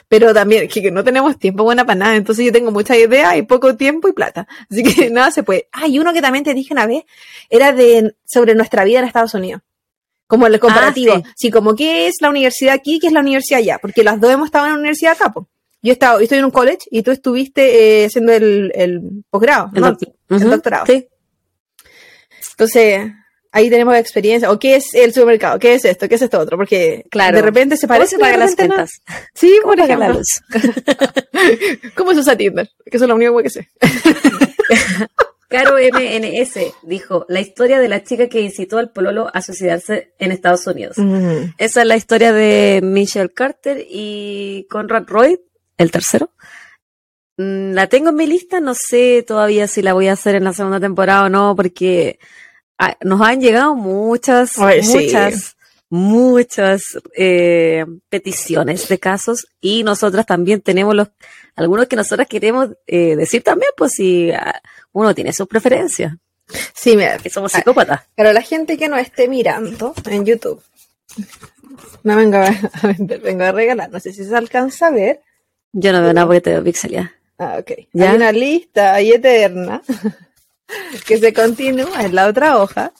Pero también que, que no tenemos tiempo buena para nada. Entonces yo tengo mucha idea y poco tiempo y plata. Así que nada se puede. Ah, y uno que también te dije una vez era de sobre nuestra vida en Estados Unidos. Como el comparativo. sí. sí. como qué es la universidad aquí, qué es la universidad allá. Porque las dos hemos estado en la universidad acá, po. Yo he estado, yo estoy en un college y tú estuviste eh, haciendo el, el posgrado, El ¿no? doc- el Ujú, doctorado. Sí. Entonces, ahí tenemos experiencia. O qué es el supermercado, qué es esto, qué es esto otro, porque Claro. de repente se ¿Cómo parece se pagan las no. cuentas? Sí, ¿Cómo por la luz? ¿Cómo se usa Tinder? Que eso es lo único que sé. Caro MNS dijo, la historia de la chica que incitó al pololo a suicidarse en Estados Unidos. Mm. Esa es la historia de Michelle Carter y Conrad Roy, el tercero. Mm, La tengo en mi lista, no sé todavía si la voy a hacer en la segunda temporada o no, porque nos han llegado muchas, Ay, sí. muchas, muchas eh, peticiones de casos y nosotras también tenemos los algunos que nosotras queremos eh, decir también, pues si ah, uno tiene sus preferencias, Sí, mira, que somos psicópatas. Pero la gente que nos esté mirando en YouTube, no venga a vender, venga a regalar. No sé si se alcanza a ver. Yo no veo nada porque te veo pixelia. Ah, ok. ¿Ya? Hay una lista ahí eterna que se continúa en la otra hoja.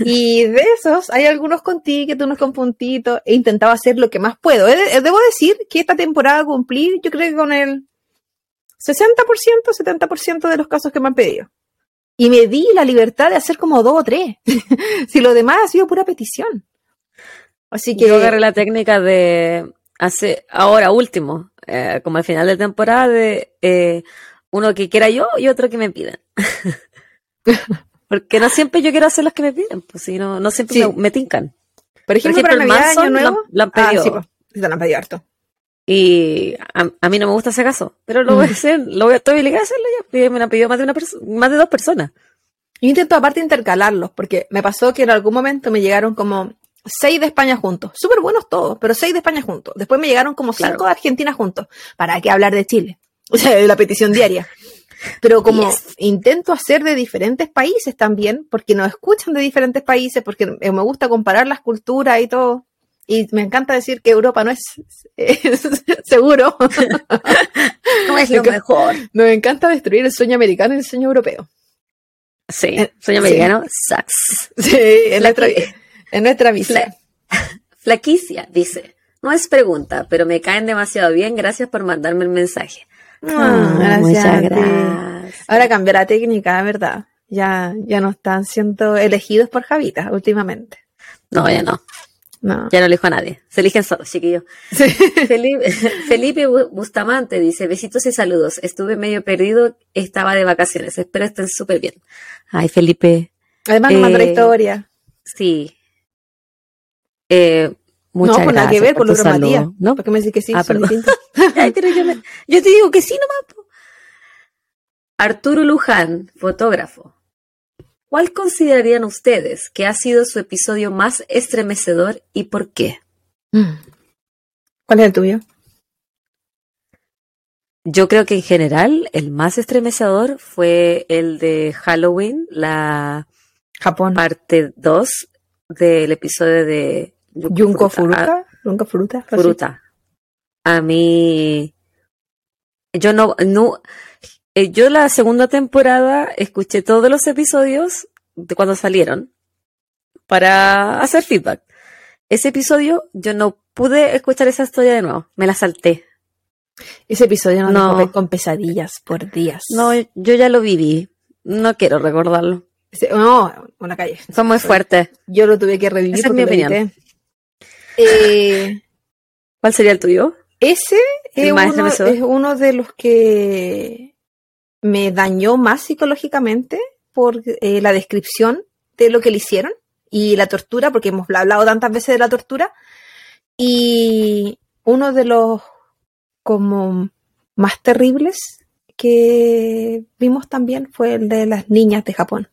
Y de esos hay algunos con tickets, unos con puntitos. He intentado hacer lo que más puedo. He de- debo decir que esta temporada cumplí, yo creo que con el 60%, 70% de los casos que me han pedido. Y me di la libertad de hacer como dos o tres. si lo demás ha sido pura petición. Así que Yo agarré la técnica de hace ahora último, eh, como al final de temporada, de eh, uno que quiera yo y otro que me pidan. Porque no siempre yo quiero hacer los que me piden, pues si no, no siempre Sí. me, me tincan. por Por ejemplo, ejemplo, para el Navidad, Año Manson Nuevo. lo han Ah, pedido. sí, pues, se lo han pedido harto. Y a, a mí no me gusta ese caso, pero lo voy a Mm. hacer, lo voy a, estoy obligada a hacerlo ya, me lo han pedido más de una más de dos personas. Yo intento aparte intercalarlos, porque me pasó que en algún momento me llegaron como seis de España juntos. Súper buenos todos, pero seis de España juntos. Después me llegaron como cinco Claro. de Argentina juntos. ¿Para qué hablar de Chile? O sea, de la petición diaria. Pero como Yes. intento hacer de diferentes países también, porque nos escuchan de diferentes países, porque me gusta comparar las culturas y todo. Y me encanta decir que Europa no es, es seguro. No es lo mejor. Nos encanta destruir el sueño americano y el sueño europeo. Sí, Eh, sueño sí. americano, sucks. Sí, en nuestra, en nuestra. Fla- Flaquicia dice, no es pregunta, pero me caen demasiado bien, gracias por mandarme el mensaje. Ah, Ah, muchas gracias. Ahora cambió la técnica, ¿verdad? Ya, ya no están siendo elegidos por Javita últimamente. No, ya no, No. ya no elijo a nadie. Se eligen solos, chiquillos. Sí. Felipe, Felipe Bu- Bustamante dice, besitos y saludos. Estuve medio perdido, estaba de vacaciones. Espero estén súper bien. Ay, Felipe, Además nos mandó la Eh, historia. sí. Eh, muchas no, pues nada que ver con lo tu otro Matías. saludo. ¿No? Porque me dice que sí, Ah, son perdón. distintos. Ay, pero yo, me- yo te digo que sí nomás. Arturo Luján, fotógrafo. ¿Cuál considerarían ustedes que ha sido su episodio más estremecedor y por qué? Mm. ¿Cuál es el tuyo? Yo creo que en general el más estremecedor fue el de Halloween, la Japón. parte 2 del episodio de Junko Ah, Furuta. Junko Furuta. algo así. Fruta. A mí, yo no, no, eh, yo la segunda temporada escuché todos los episodios de cuando salieron para hacer feedback. Ese episodio yo no pude escuchar esa historia de nuevo, me la salté. Ese episodio No. dejó con pesadillas por días. No, yo ya lo viví, no quiero recordarlo. No, en la calle. Fue muy fuerte. Yo lo tuve que revivir Esa es mi opinión. Eh, ¿Cuál sería el tuyo? Ese es uno, estremecedor. es uno de los que me dañó más psicológicamente por eh, la descripción de lo que le hicieron y la tortura, porque hemos hablado tantas veces de la tortura. Y uno de los como más terribles que vimos también fue el de las niñas de Japón.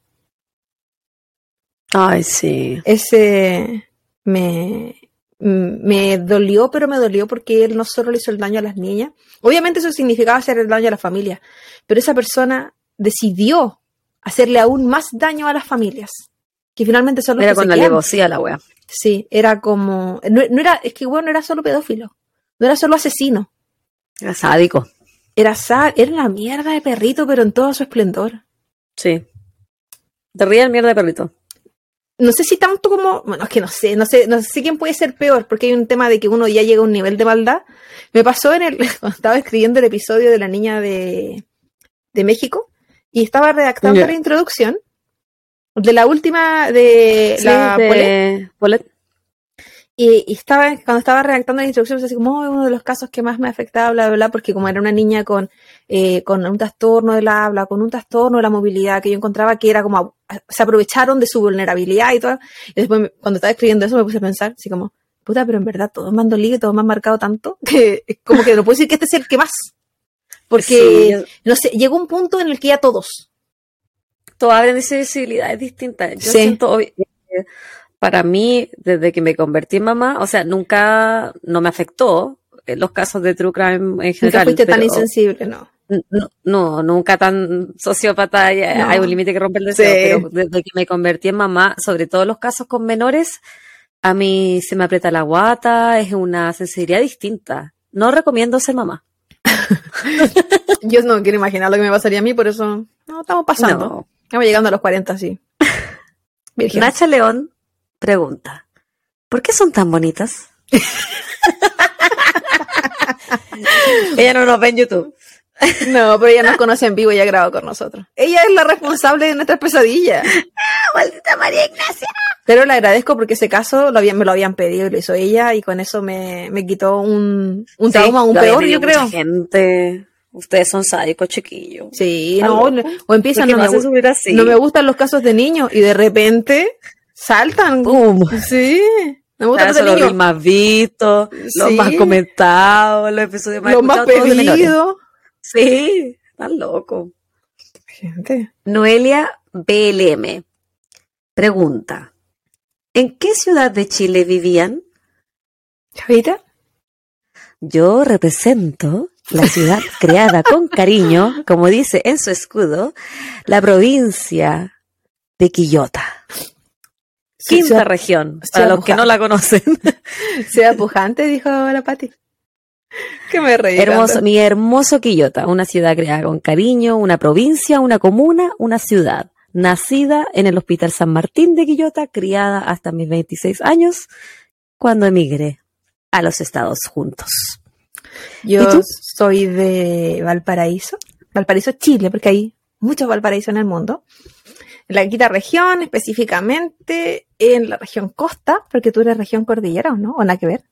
Ay, sí. Ese me, me dolió, pero me dolió porque él no solo le hizo el daño a las niñas. Obviamente eso significaba hacer el daño a la familia, pero esa persona decidió hacerle aún más daño a las familias, que finalmente son los Era que con se la alevosía la wea. Sí, era como, no, no era, es que bueno, no era solo pedófilo, no era solo asesino, Era sádico. era sa- era una mierda de perrito, pero en todo su esplendor. Sí. Te ríe el mierda de perrito. No sé si tanto como, bueno, es que no sé, no sé, no sé quién puede ser peor, porque hay un tema de que uno ya llega a un nivel de maldad. Me pasó en el, cuando estaba escribiendo el episodio de la niña de, de México, y estaba redactando la introducción, De la última de Sí, la Polet. de Polet. Y, y estaba, cuando estaba redactando la instrucción, así como, "Oh, uno de los casos que más me afectaba, bla, bla, bla, porque como era una niña con, eh, con un trastorno del habla, con un trastorno de la movilidad, que yo encontraba que era como, se aprovecharon de su vulnerabilidad y todo. Y después, cuando estaba escribiendo eso, me puse a pensar, así como, puta, pero en verdad todos me han dolido y todos me han marcado tanto, que como que no puedo decir que este es el que más. Porque, Sí, no sé, llegó un punto en el que ya todos. todos abren de sensibilidades distintas. Yo Sí. siento, hoy, eh, para mí, desde que me convertí en mamá, o sea, nunca, no me afectó eh, los casos de true crime en Nunca general. fuiste tan insensible, no. No, no, nunca tan sociópata, No. hay un límite que rompe el deseo, Sí. pero desde que me convertí en mamá, sobre todo los casos con menores, a mí se me aprieta la guata, es una sensibilidad distinta. No recomiendo ser mamá. Yo no quiero imaginar lo que me pasaría a mí, por eso, no, estamos pasando. No. Estamos llegando a los 40, sí. Virgen. Nacha León pregunta, ¿por qué son tan bonitas? Ella no nos ve en YouTube. No, pero ella nos conoce en vivo y ha grabado con nosotros. Ella es la responsable de nuestras pesadillas. ¡Maldita María Ignacia! Pero le agradezco porque ese caso lo habían, me lo habían pedido y lo hizo ella y con eso me, me quitó un, un trauma había peor, yo creo. gente. Ustedes son sádicos, chiquillos. Sí, no, o empiezan, ¿Por qué no me así? no me gustan los casos de niños y de repente saltan. ¡Pum! Sí, no Claro, los son más vistos, los más comentados, los episodios más Los más pedidos. Sí, están locos. Gente. Noelia BLM pregunta: ¿En qué ciudad de Chile vivían? ¿Chavita? Yo represento la ciudad creada con cariño, como dice en su escudo, la provincia de Quillota. Quinta región, para ciudad los que no la conocen. Sea pujante, dijo la Pati. Que me reí. Hermoso, tanto. mi hermoso Quillota, una ciudad creada con cariño, una provincia, una comuna, una ciudad. Nacida en el Hospital San Martín de Quillota, criada hasta mis 26 años, cuando emigré a los Estados Juntos. Yo soy de Valparaíso, Valparaíso, Chile, porque hay muchos Valparaíso en el mundo. La quinta región, específicamente en la región costa, porque tú eres región cordillera, ¿o no? ¿O nada que ver?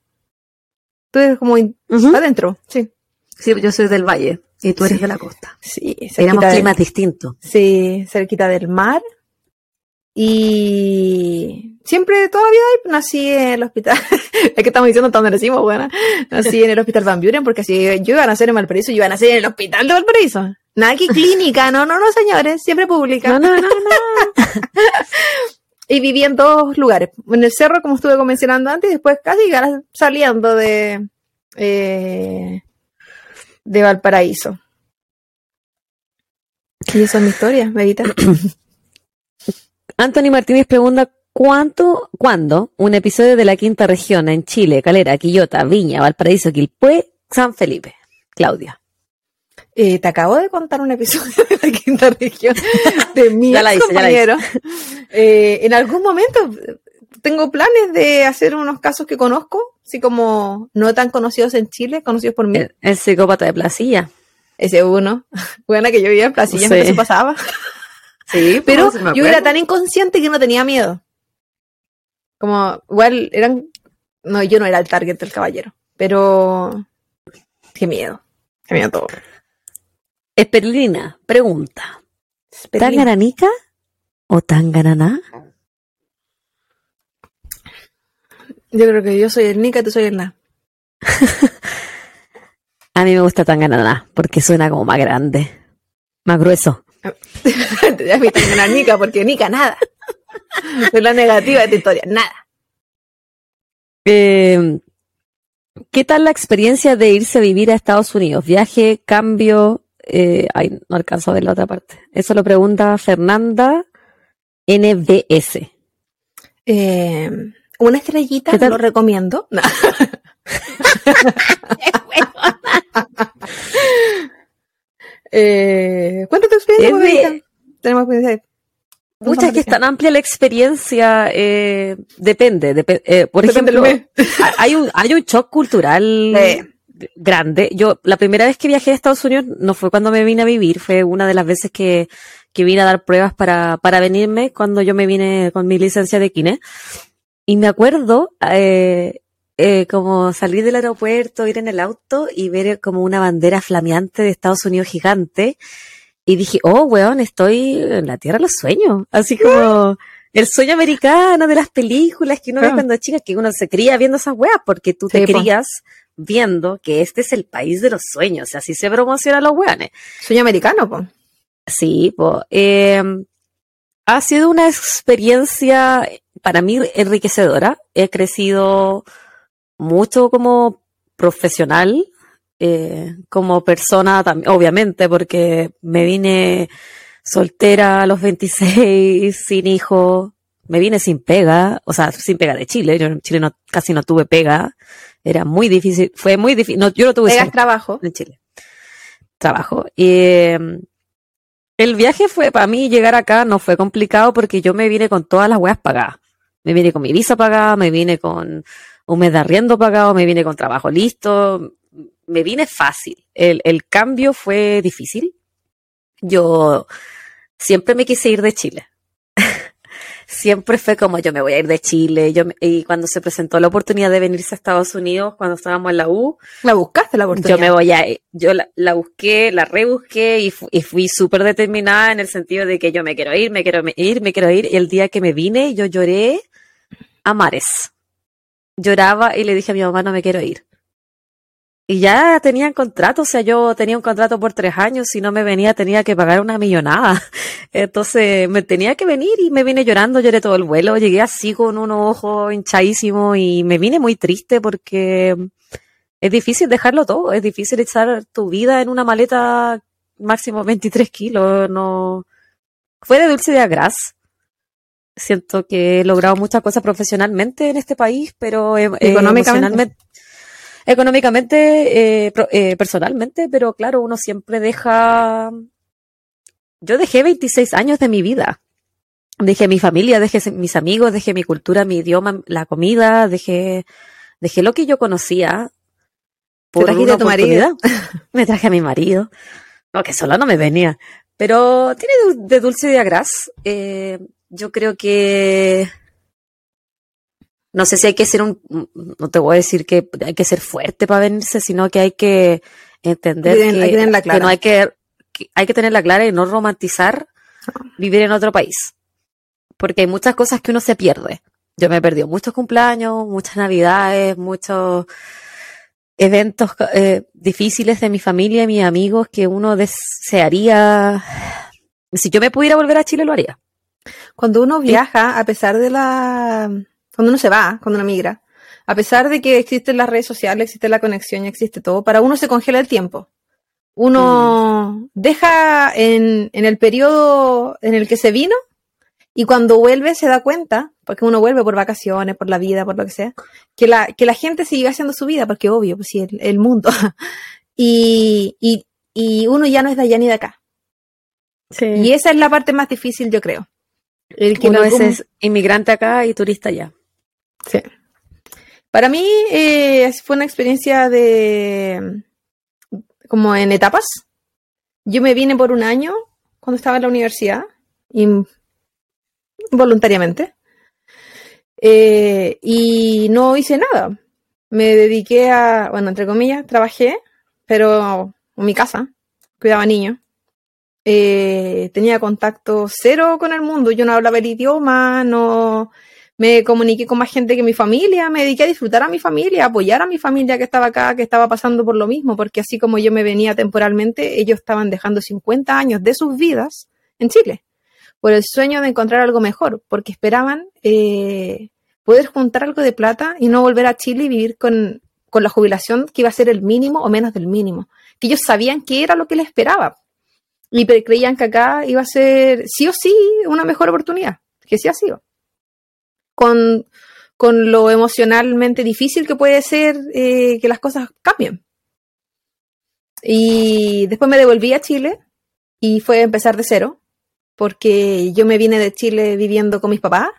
Tú eres como in- adentro, sí. Sí, yo soy del valle y tú eres Sí. de la costa. Sí, de- climas distintos. sí, cerquita del mar. Y siempre, toda la vida nací en el hospital. es que estamos diciendo donde nacimos, bueno. Nací en el hospital Van Buren porque así yo iba a nacer en Valparaíso, yo iba a nacer en el hospital de Valparaíso. Nada que clínica, no, no, no, señores, siempre pública. No, no, no, no. Y viví en dos lugares. En el cerro, como estuve mencionando antes, y después casi saliendo de, eh, de Valparaíso. Y esa es mi historia, Medita. Anthony Martínez pregunta ¿cuánto, cuándo un episodio de la quinta región en Chile, Calera, Quillota, Viña, Valparaíso, Quilpué, San Felipe? Claudia. Eh, te acabo de contar un episodio de la quinta región de mi Ya la hice, ya la hice. compañero. Eh, en algún momento tengo planes de hacer unos casos que conozco, así como no tan conocidos en Chile, conocidos por mí. El, el psicópata de Placilla. Ese uno. Buena que yo vivía en Placilla, Sí. eso pasaba. Sí, Pero yo era tan inconsciente que no tenía miedo. Como, igual eran. No, yo no era el target del caballero. Pero. Qué miedo. Qué miedo todo. Esperlina pregunta. ¿Tangaranica o Tangaraná? Yo creo que yo soy el Nika y tú soy el Na. A mí me gusta Tangaraná porque suena como más grande, más grueso. ya me tengo una Nika porque Nika nada. Es la negativa de esta historia. Nada. Eh, ¿Qué tal la experiencia de irse a vivir a Estados Unidos? Viaje, cambio. Eh, ay, no alcanzo a ver la otra parte. Eso lo pregunta Fernanda NBS. Eh, una estrellita, ¿Qué tal? lo recomiendo. No. eh, cuéntate experiencia, Es de- Margarita. Tenemos experiencia. Mucha es que es tan amplia la experiencia, eh, depende. depe- eh, por Depende ejemplo, hay un, hay un shock cultural Sí. Grande. Yo, la primera vez que viajé a Estados Unidos no fue cuando me vine a vivir, fue una de las veces que, que vine a dar pruebas para, para venirme cuando yo me vine con mi licencia de kine. Y me acuerdo, eh, eh, como salir del aeropuerto, ir en el auto y ver como una bandera flameante de Estados Unidos gigante. Y dije, oh, weón, estoy en la tierra de los sueños. Así como el sueño americano de las películas que uno ve cuando chica, que uno se cría viendo esas weas, porque tú te po. crías viendo que este es el país de los sueños. Así se promocionan los weones. Sueño americano, pues. Sí, po. Eh, ha sido una experiencia para mí enriquecedora. He crecido mucho como profesional, eh, como persona también, obviamente, porque me vine soltera a los 26, sin hijo, me vine sin pega, o sea, sin pega de Chile. Yo en Chile no, casi no tuve pega. Era muy difícil, fue muy difícil. No, yo no tuve Pegas trabajo. en Chile. Trabajo. Y eh, el viaje fue, para mí, llegar acá no fue complicado porque yo me vine con todas las weas pagadas. Me vine con mi visa pagada, me vine con un mes de arriendo pagado, me vine con trabajo listo, me vine fácil. El, el cambio fue difícil. Yo siempre me quise ir de Chile. Siempre fue como yo me voy a ir de Chile. Yo, me- y cuando se presentó la oportunidad de venirse a Estados Unidos, cuando estábamos en la U, La buscaste la oportunidad. yo me voy a, yo la, la busqué, la rebusqué y, fu- y fui súper determinada en el sentido de que yo me quiero ir, me quiero ir, me quiero ir. Y el día que me vine, yo lloré a mares. Lloraba y le dije a mi mamá, no me quiero ir. Y ya tenían contrato, o sea, yo tenía un contrato por tres años, si no me venía tenía que pagar una millonada. Entonces me tenía que venir y me vine llorando, lloré todo el vuelo, llegué así con un ojo hinchadísimo y me vine muy triste porque es difícil dejarlo todo, es difícil echar tu vida en una maleta máximo 23 kilos, no... Fue de dulce de agraz. Siento que he logrado muchas cosas profesionalmente en este país, pero eh, eh, Económicamente. Económicamente, eh, pro- eh, personalmente, pero claro, uno siempre deja... Yo dejé 26 años de mi vida. Dejé mi familia, dejé mis amigos, dejé mi cultura, mi idioma, la comida, dejé, dejé lo que yo conocía. Por trajiste a tu marido. Me traje a mi marido. No, que sola no me venía. Pero tiene de dulce y de agraz. Eh, yo creo que no sé si hay que ser un, no te voy a decir que hay que ser fuerte para venirse, sino que hay que entender Hay que que, no hay que, que hay que tenerla clara y no romantizar vivir en otro país. Porque hay muchas cosas que uno se pierde. Yo me he perdido muchos cumpleaños, muchas navidades, muchos eventos eh, difíciles de mi familia y mis amigos que uno desearía. Si yo me pudiera volver a Chile, lo haría. Cuando uno viaja, a pesar de la... Cuando uno se va, cuando uno migra, a pesar de que existen las redes sociales, existe la conexión y existe todo, para uno se congela el tiempo. Uno deja en, en el periodo en el que se vino y cuando vuelve se da cuenta, porque uno vuelve por vacaciones, por la vida, por lo que sea, que la, que la gente sigue haciendo su vida, porque obvio, pues sí, el, el mundo. y, y, y uno ya no es de allá ni de acá. Y esa es la parte más difícil, yo creo. El que uno algún- es inmigrante acá y turista allá. Sí. Para mí eh, fue una experiencia de como en etapas. Yo me vine por un año cuando estaba en la universidad, voluntariamente, Eh, y no hice nada. Me dediqué a, bueno, entre comillas, trabajé, pero en mi casa, cuidaba niños. Eh, tenía contacto cero con el mundo, yo no hablaba el idioma, no, me comuniqué con más gente que mi familia, me dediqué a disfrutar a mi familia, a apoyar a mi familia que estaba acá, que estaba pasando por lo mismo, porque así como yo me venía temporalmente, ellos estaban dejando 50 años de sus vidas en Chile, por el sueño de encontrar algo mejor, porque esperaban eh, poder juntar algo de plata y no volver a Chile y vivir con, con la jubilación que iba a ser el mínimo o menos del mínimo, que ellos sabían que era lo que les esperaba. Y creían que acá iba a ser sí o sí una mejor oportunidad, que sí ha sido con, con lo emocionalmente difícil que puede ser eh, que las cosas cambien. Y después me devolví a Chile y fue empezar de cero, porque yo me vine de Chile viviendo con mis papás,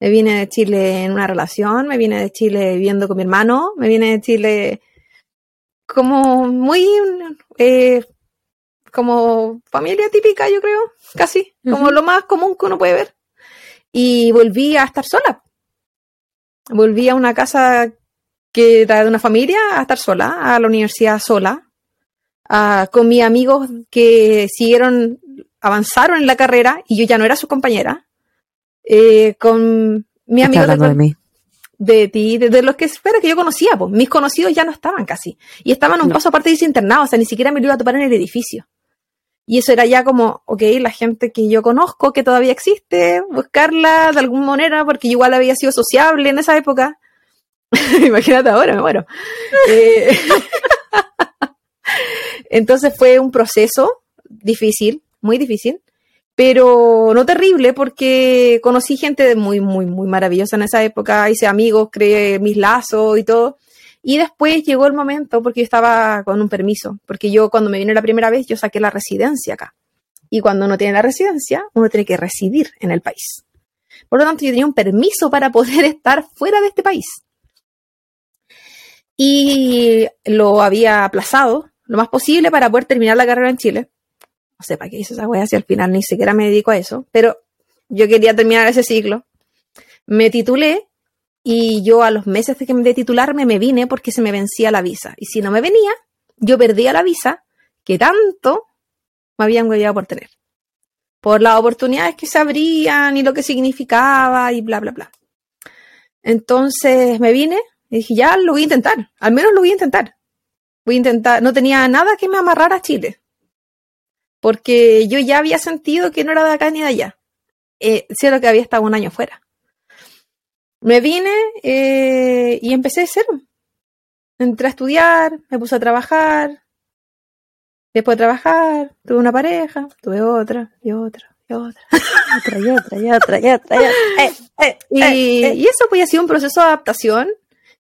me vine de Chile en una relación, me vine de Chile viviendo con mi hermano, me vine de Chile como muy eh, como familia típica, yo creo, casi, como lo más común que uno puede ver. Y volví a estar sola. Volví a una casa que era de una familia a estar sola, a la universidad sola, con mis amigos que siguieron, avanzaron en la carrera y yo ya no era su compañera, eh, con mi amigo de, mí? de ti, de, los que espera que yo conocía, pues mis conocidos ya no estaban casi y estaban un paso aparte de ese internado, o sea, ni siquiera me lo iba a topar en el edificio. Y eso era ya como, ok, la gente que yo conozco, que todavía existe, buscarla de alguna manera, porque yo igual había sido sociable en esa época. Imagínate ahora, me muero. Eh, entonces fue un proceso difícil, muy difícil, pero no terrible porque conocí gente muy, muy, muy maravillosa en esa época, hice amigos, creé mis lazos y todo. Y después llegó el momento, porque yo estaba con un permiso, porque yo cuando me vine la primera vez, yo saqué la residencia acá. Y cuando uno tiene la residencia, uno tiene que residir en el país. Por lo tanto, yo tenía un permiso para poder estar fuera de este país. Y lo había aplazado lo más posible para poder terminar la carrera en Chile. No sé para qué hice esa wea si al final ni siquiera me dedico a eso, pero yo quería terminar ese ciclo. Me titulé y yo a los meses de, titularme me vine porque se me vencía la visa. Y si no me venía, yo perdía la visa que tanto me habían hueviado por tener. Por las oportunidades que se abrían y lo que significaba y bla, bla, bla. Entonces me vine y dije, ya lo voy a intentar. Al menos lo voy a intentar. Voy a intentar. No tenía nada que me amarrara a Chile. Porque yo ya había sentido que no era de acá ni de allá. Eh, lo que había estado un año fuera. Me vine eh, y empecé de cero. Entré a estudiar, me puse a trabajar. Después de trabajar, tuve una pareja, tuve otra, y otra, y otra. otra, y otra, y otra, y otra. Y, y, eso pues ha sido un proceso de adaptación.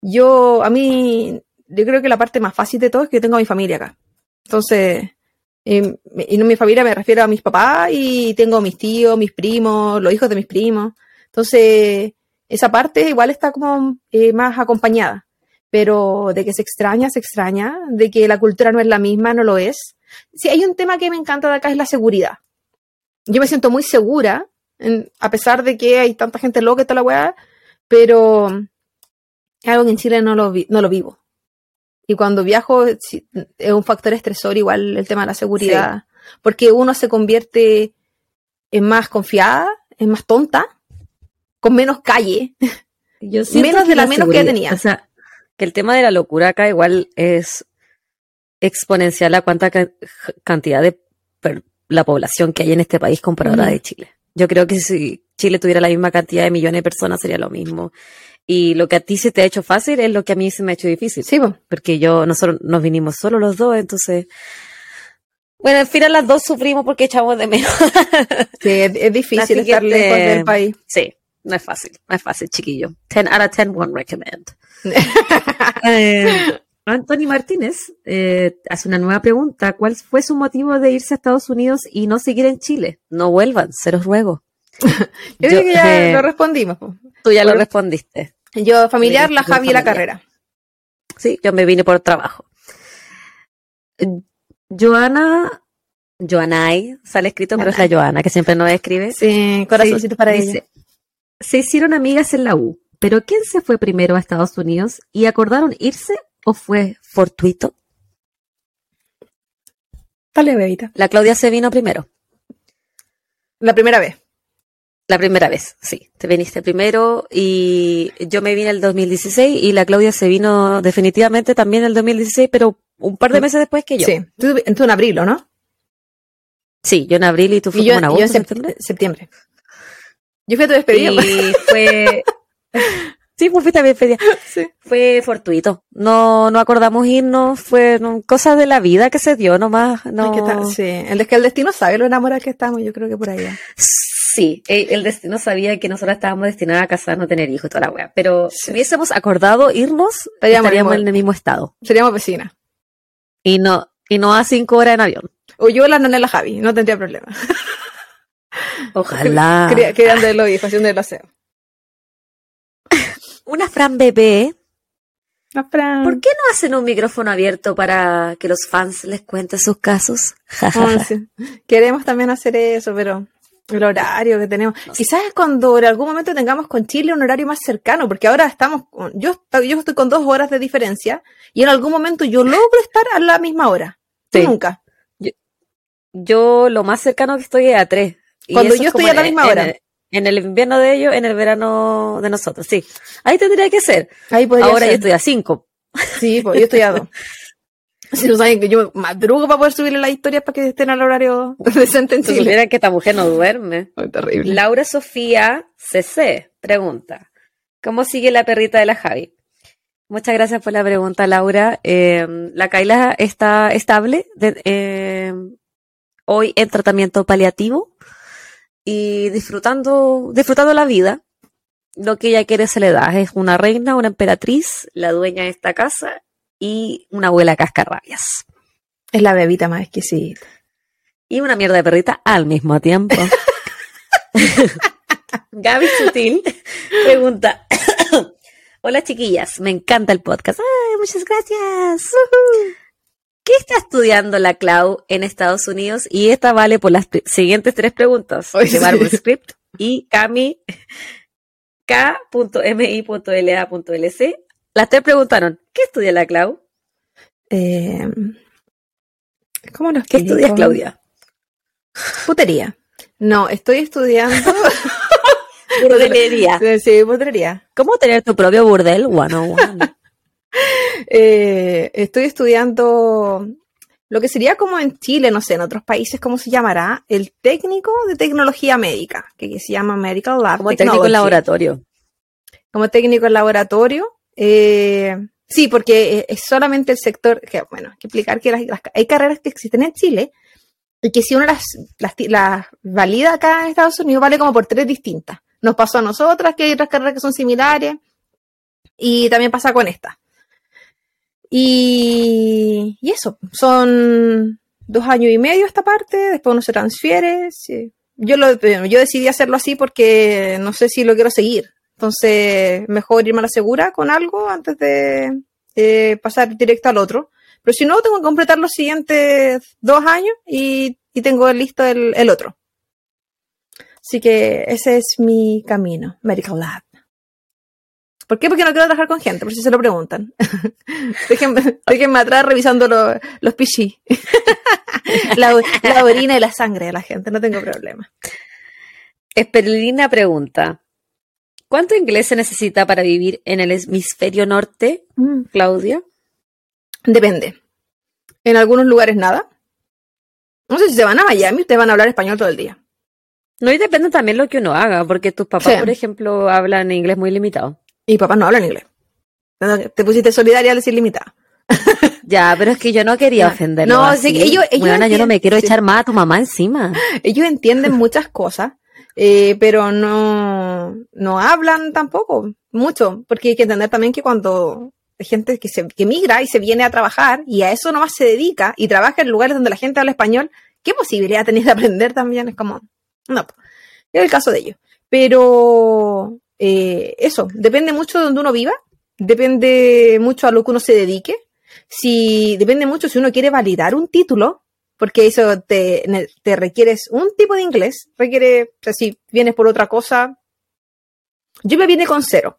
Yo, a mí, yo creo que la parte más fácil de todo es que yo tengo a mi familia acá. Entonces, eh, y no mi familia me refiero a mis papás y tengo mis tíos, mis primos, los hijos de mis primos. Entonces, esa parte igual está como eh, más acompañada, pero de que se extraña, se extraña, de que la cultura no es la misma, no lo es. Sí, hay un tema que me encanta de acá, es la seguridad. Yo me siento muy segura, a pesar de que hay tanta gente loca y toda la weá, pero es algo que en Chile no lo, no lo vivo. Y cuando viajo es un factor estresor igual el tema de la seguridad, porque uno se convierte en más confiada, en más tonta, con menos calle. Yo menos de la, menos que tenía. O sea, que el tema de la locura acá igual es exponencial a cuánta cantidad de la población que hay en este país comparada de Chile. Yo creo que si Chile tuviera la misma cantidad de millones de personas sería lo mismo. Y lo que a ti se te ha hecho fácil es lo que a mí se me ha hecho difícil. Sí, porque yo, nosotros nos vinimos solo los dos, entonces bueno, al final las dos sufrimos porque echamos de menos. Sí, es, difícil estar lejos del país. Sí, no es fácil, no es fácil, chiquillo. 10 out of 10 won't recommend. eh, Anthony Martínez eh, hace una nueva pregunta. ¿Cuál fue su motivo de irse a Estados Unidos y no seguir en Chile? No vuelvan, se los ruego. yo, creo que ya eh, lo respondimos. Tú ya lo respondiste. Yo, familiar, la Javi y la carrera. Sí, yo me vine por trabajo. Joana, Joanay, sale escrito, pero es la Joana, que siempre nos escribe. Sí, corazoncito para ella se hicieron amigas en la U, pero ¿quién se fue primero a Estados Unidos y acordaron irse o fue fortuito? Dale, bebita. La Claudia se vino primero. La primera vez. La primera vez, sí. Te viniste primero y yo me vine el 2016 y la Claudia se vino definitivamente también el 2016, pero un par de meses después que yo. Sí, tú, en abril, ¿o no? Sí, yo en abril y tú fuiste en agosto, septiembre. septiembre. Yo fui a tu despedida. Y fue... sí, pues fuiste a mi despedida. Sí. Fue fortuito. No, no acordamos irnos, fue cosas de la vida que se dio nomás. No... sí, el, es que el destino sabe lo enamorado que estamos, yo creo que por ahí. Sí, el destino sabía que nosotros estábamos destinadas a casarnos, tener hijos y toda la wea. Pero si hubiésemos acordado irnos, estaríamos, en el mismo estado. Seríamos vecinas. Y no, y no a cinco horas en avión. O yo la nana la Javi, no tendría problema. Ojalá. Creando los hijos, haciendo el aseo. Una Fran bebé Fran. ¿Por qué no hacen un micrófono abierto para que los fans les cuenten sus casos? Ah, sí. Queremos también hacer eso, pero el horario que tenemos. Quizás es cuando en algún momento tengamos con Chile un horario más cercano, porque ahora estamos, con- yo, yo estoy con dos horas de diferencia y en algún momento yo logro estar a la misma hora. Sí. nunca. Yo lo más cercano que estoy es a tres. Y Cuando yo es estoy a la misma en hora. En el invierno de ellos, en el verano de nosotros, sí. Ahí tendría que ser. Ahí Ahora yo ser. estoy a cinco. Sí, pues yo estoy a dos. Si no saben que yo madrugo para poder subirle las historias para que estén al horario decente en Si Chile. supieran que esta mujer no duerme. Terrible. Laura Sofía CC pregunta: ¿Cómo sigue la perrita de la Javi? Muchas gracias por la pregunta, Laura. Eh, la Kaila está estable de- eh, hoy en tratamiento paliativo y disfrutando, disfrutando la vida. Lo que ella quiere se le da. Es una reina, una emperatriz, la dueña de esta casa y una abuela cascarrabias. Es la bebita más exquisita. y una mierda de perrita al mismo tiempo. Gaby Sutil pregunta: Hola chiquillas, me encanta el podcast. Ay, muchas gracias. ¿Qué está estudiando la Clau en Estados Unidos? Y esta vale por las siguientes tres preguntas Ay, de sí. Barbara Script y Cami K.mi.la.lc. Las tres preguntaron: ¿Qué estudia la Clau? Eh, ¿Cómo lo ¿Qué estudias, Claudia? Putería. No, estoy estudiando. Burdelería. sí, putería. ¿Cómo tener tu propio burdel 101? Eh, estoy estudiando lo que sería como en Chile, no sé, en otros países, ¿cómo se llamará? El técnico de tecnología médica, que, se llama Medical Lab Como técnico en laboratorio. Como técnico en laboratorio. Eh, sí, porque eh, es solamente el sector, que bueno, hay que explicar que las- las- hay carreras que existen en Chile y que si uno las, las, las valida acá en Estados Unidos vale como por tres distintas. Nos pasó a nosotras, que hay otras carreras que son similares, y también pasa con esta. Y, y eso, son dos años y medio esta parte, después uno se transfiere. Yo, lo, yo decidí hacerlo así porque no sé si lo quiero seguir. Entonces, mejor irme a la segura con algo antes de eh, pasar directo al otro. Pero si no, tengo que completar los siguientes dos años y, y tengo listo el, el otro. Así que ese es mi camino, Medical Lab. ¿Por qué? Porque no quiero trabajar con gente, por si se lo preguntan. déjenme, déjenme atrás revisando lo- los pichis. la, la orina y la sangre de la gente, no tengo problema. Esperlina pregunta: ¿Cuánto inglés se necesita para vivir en el hemisferio norte, Mm. Claudia? Depende. En algunos lugares nada. No sé si se van a Miami, ustedes van a hablar español todo el día. No, y depende también lo que uno haga, porque tus papás, Sí. por ejemplo, hablan inglés muy limitado. Y papás no hablan inglés. Te pusiste solidaria al decir limitada. Ya, pero es que yo no quería ofenderlo. no, así. sí ellos- ellos Weona, yo no me quiero sí. echar más a tu mamá encima. Ellos entienden muchas cosas, eh, pero no, no hablan tampoco mucho, porque hay que entender también que cuando hay gente que, se, que migra y se viene a trabajar y a eso nomás se dedica y trabaja en lugares donde la gente habla español, ¿qué posibilidad tenés de aprender también? Es como, no, es el caso de ellos. Pero eh, eso, depende mucho de donde uno viva, depende mucho a lo que uno se dedique, si depende mucho si uno quiere validar un título, porque eso te, te requieres un tipo de inglés, requiere, o sea, si vienes por otra cosa, yo me vine con cero.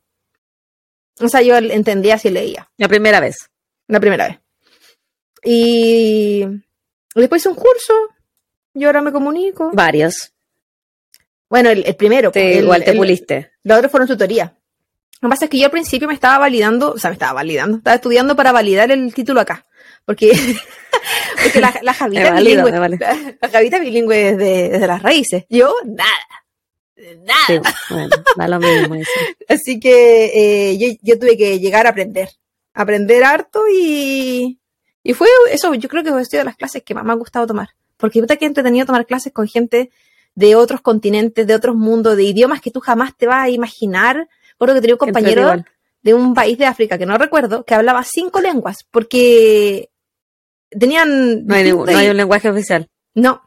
O sea, yo entendía si leía La primera vez. la primera vez. Y después un curso, y ahora me comunico. Varios. Bueno, el, el primero. Te, el- igual te puliste. Los otros fueron tutoría. Lo que pasa es que yo al principio me estaba validando, o sea, me estaba validando, estaba estudiando para validar el título acá. Porque, porque la, la Javita Me valido, bilingüe. me vale. La, la Javita es bilingüe desde, desde las raíces. Yo, nada. Nada. Sí, bueno, da lo mismo eso. Así que eh, yo, yo tuve que llegar a aprender. Aprender harto y, y fue eso, yo creo que fue sido de las clases que más me ha gustado tomar. Porque puta que entretenido tomar clases con gente de otros continentes, de otros mundos, de idiomas que tú jamás te vas a imaginar. Recuerdo que tenía un compañero de un país de África que no recuerdo, que hablaba cinco lenguas, porque tenían... No hay, no un lenguaje oficial. no.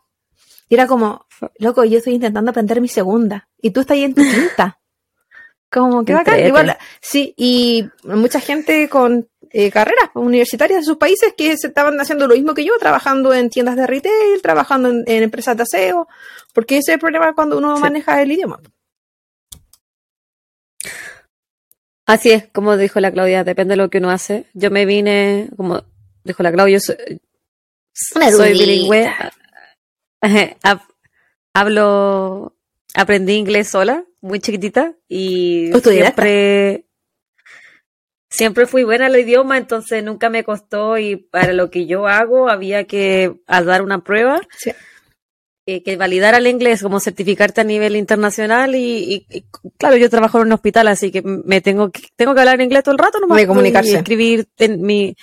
Y era como, loco, yo estoy intentando aprender mi segunda y tú estás ahí en tu quinta. Como que bacán. Igual, sí, y mucha gente con eh, carreras universitarias de sus países que se estaban haciendo lo mismo que yo, trabajando en tiendas de retail, trabajando en, en empresas de aseo, porque ese es el problema cuando uno Sí. maneja el idioma. Así es, como dijo la Claudia, depende de lo que uno hace. Yo me vine, como dijo la Claudia, yo soy, soy bilingüe. Hab- Hablo, aprendí inglés sola, muy chiquitita, y siempre, siempre fui buena en el idioma, entonces nunca me costó y para lo que yo hago había que dar una prueba Sí. eh, que validara el inglés, como certificarte a nivel internacional y, y- y, claro, yo trabajo en un hospital, así que me tengo que, tengo que hablar inglés todo el rato nomás. De comunicarse. Y escribir en mi,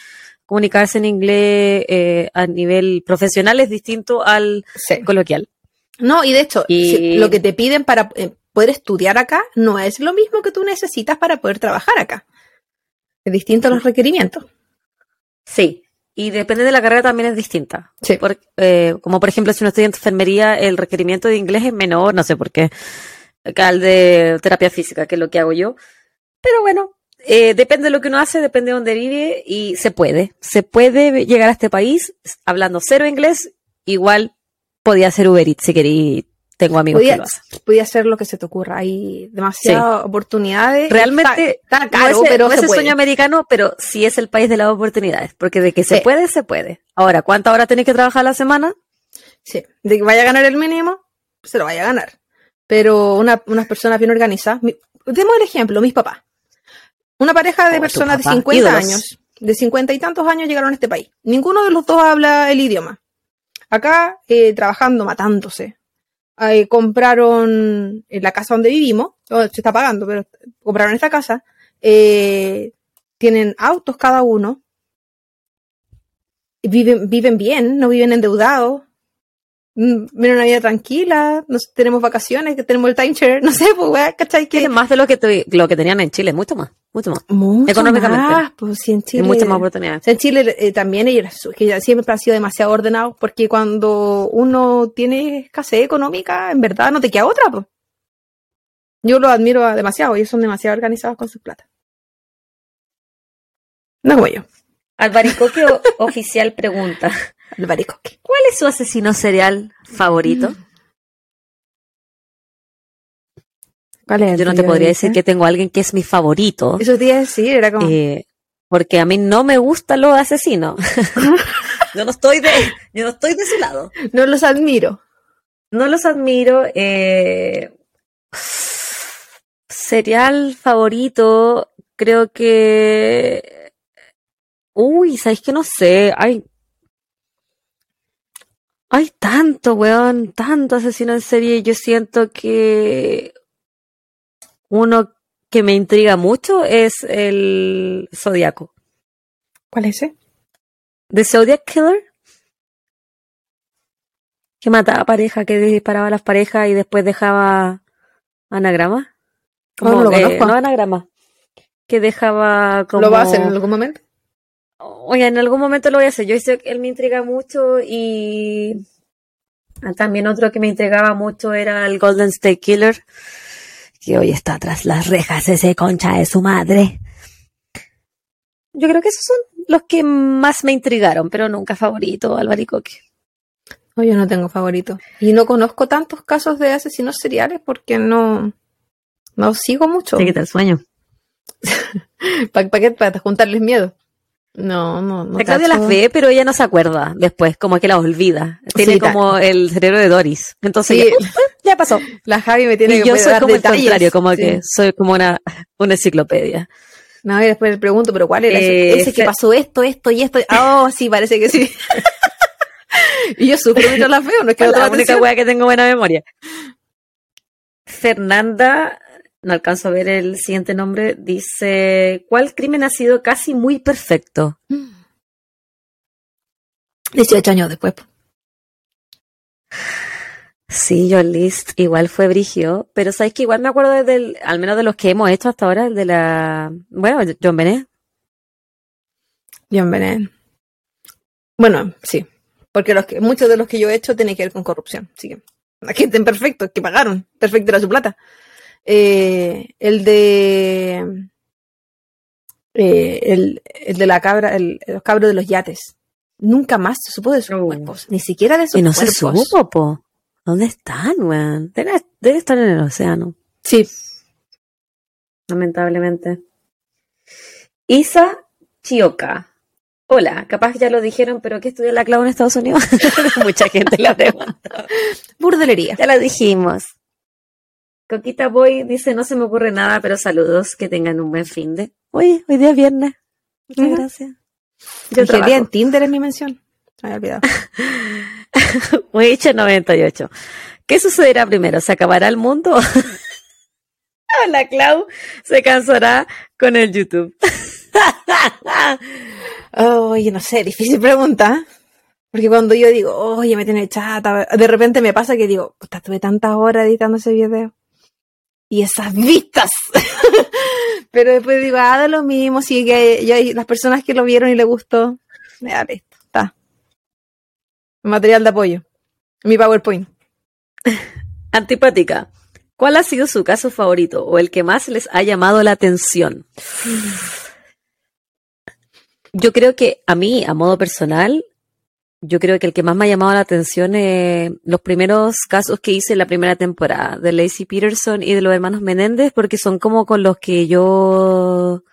comunicarse en inglés eh, a nivel profesional es distinto al Sí. coloquial. No, y de hecho, Y- si- lo que te piden para eh, poder estudiar acá no es lo mismo que tú necesitas para poder trabajar acá. Es distinto a los requerimientos. Sí. Y depende de la carrera también es distinta. Sí. Por- eh, como por ejemplo, si uno estudia enfermería, el requerimiento de inglés es menor, no sé por qué, que al de terapia física, que es lo que hago yo. Pero bueno, eh, depende de lo que uno hace, depende de dónde vive y se puede. Se puede llegar a este país hablando cero inglés, igual podía ser Uber Eats si querí. Tengo amigos Podía, que lo hacen. podía hacer lo que se te ocurra. Hay demasiadas oportunidades. Realmente está, está caro, no es, pero no es el sueño americano, pero sí es el país de las oportunidades, porque de que se puede, se puede. Ahora, ¿cuántas horas tenés que trabajar a la semana? Sí, de que vaya a ganar el mínimo, se lo vaya a ganar. Pero una- unas personas bien organizadas. mi- demos el ejemplo, mis papás. Una pareja de Oh, personas de papá, 50 ídolos. años, de 50 y tantos años llegaron a este país. Ninguno de los dos habla el idioma. Acá, eh, trabajando, matándose. Eh, compraron en la casa donde vivimos, se está pagando, pero compraron esta casa. eh, tienen autos cada uno. Viven, viven bien, no viven endeudados. Mm, Viven una vida tranquila, no sé, tenemos vacaciones, tenemos el timeshare, no sé, pues, ¿cachai? Tienen más de lo que, lo que tenían en Chile, mucho más, mucho más. mucho económicamente. más, pues, si en Chile, Hay muchas más oportunidades. en Chile eh, también ellos, que siempre han sido demasiado ordenados, porque cuando uno tiene escasez económica, en verdad no te queda otra, pues. Yo lo admiro demasiado, ellos son demasiado organizados con sus plata. No como yo, Albaricoque oficial pregunta, el baricoque. ¿cuál es su asesino serial favorito? ¿Cuál es el Yo no te podría decir que tengo a alguien que es mi favorito, Eso te iba a decir, era como... eh, porque a mí no me gustan los asesinos. yo no estoy de, yo no estoy de su lado. No los admiro. No los admiro. Eh, serial favorito, creo que. Uy, ¿sabéis que no sé? Hay. Hay tanto, weón, tanto asesino en serie. Yo siento que uno que me intriga mucho es el Zodiaco. ¿Cuál es ese? The Zodiac Killer. Que mataba a pareja, que disparaba a las parejas y después dejaba anagrama. Oh, no lo no anagrama. Que dejaba como. ¿Lo va a hacer en algún momento? Oye, en algún momento lo voy a hacer. Yo sé que él me intriga mucho y también otro que me intrigaba mucho era el Golden State Killer, que hoy está tras las rejas ese concha de su madre. Yo creo que esos son los que más me intrigaron, pero nunca favorito, Albaricoque. No, yo no tengo favorito. Y no conozco tantos casos de asesinos seriales porque no, no sigo mucho. Te quita el sueño. ¿Para juntarles miedo. No, no, no. La Claudia las ve, pero ella no se acuerda después, como que las olvida. Tiene Sí, tal. como el cerebro de Doris. Entonces Sí, ya, ya pasó. la Javi me tiene Y que yo soy dar como detalles. el contrario, como Sí. que soy como una, una enciclopedia. No, y después le pregunto, ¿pero cuál era? Eh, ese que pasó esto, esto y esto. Oh, sí, parece que sí. y yo sufro mientras las veo, no es que la única wea que tengo buena memoria. Fernanda, no alcanzo a ver el siguiente nombre, dice, ¿cuál crimen ha sido casi muy perfecto? 18 años después. Sí, John List igual fue brigio, pero sabes que igual me acuerdo del, al menos de los que hemos hecho hasta ahora, el de la, bueno, John Benet. John Bennett. Bueno, sí. Porque los que, muchos de los que yo he hecho tienen que ver con corrupción. Así que, la gente en perfecto, que pagaron. Perfecto era su plata. Eh, el de. Eh, el, el de la cabra, el, los cabros de los yates. Nunca más se supo de sus Oh. cuerpos, ni siquiera de sus Y no cuerpos. se supo, po. ¿Dónde están, weón? Debe, debe estar en el océano, Sí, lamentablemente. Isa Chioca. Hola, capaz ya lo dijeron, pero ¿qué estudia la Clau en Estados Unidos? Mucha gente la pregunta. burdelería. Ya lo dijimos. Coquita Boy dice, no se me ocurre nada, pero saludos, que tengan un buen fin de... Uy, hoy día es viernes. Muchas gracias. Yo Ingeniería en trabajo. Tinder es mi mención. Me había olvidado. Wiche 98. ¿Qué sucederá primero? ¿Se acabará el mundo? La Clau se cansará con el YouTube. Oye, no sé, difícil pregunta. Porque cuando yo digo, oye, me tiene chata, de repente me pasa que digo, puta, tuve tantas horas editando ese video. Y esas vistas. Pero después digo, ah, da lo mismo, si que ya hay las personas que lo vieron y le gustó, ya listo, está. Material de apoyo. Mi PowerPoint. Antipática. ¿Cuál ha sido su caso favorito o el que más les ha llamado la atención? Yo creo que a mí, a modo personal, yo creo que el que más me ha llamado la atención es los primeros casos que hice en la primera temporada de Lacey Peterson y de los hermanos Menéndez, porque son como con los que yo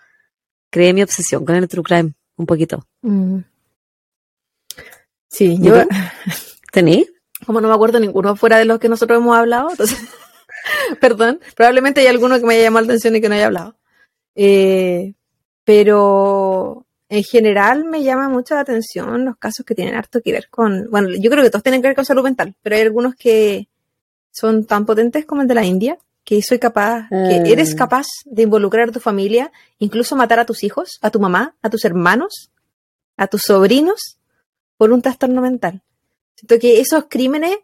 creé mi obsesión con el true crime, un poquito. Mm. Sí, ¿Y yo? ¿Tení? como no me acuerdo ninguno fuera de los que nosotros hemos hablado, entonces, perdón, probablemente hay alguno que me haya llamado la atención y que no haya hablado. Eh, pero en general me llama mucho la atención los casos que tienen harto que ver con, bueno, yo creo que todos tienen que ver con salud mental, pero hay algunos que son tan potentes como el de la India, que soy capaz, que Mm. eres capaz de involucrar a tu familia, incluso matar a tus hijos, a tu mamá, a tus hermanos, a tus sobrinos, por un trastorno mental. Siento que esos crímenes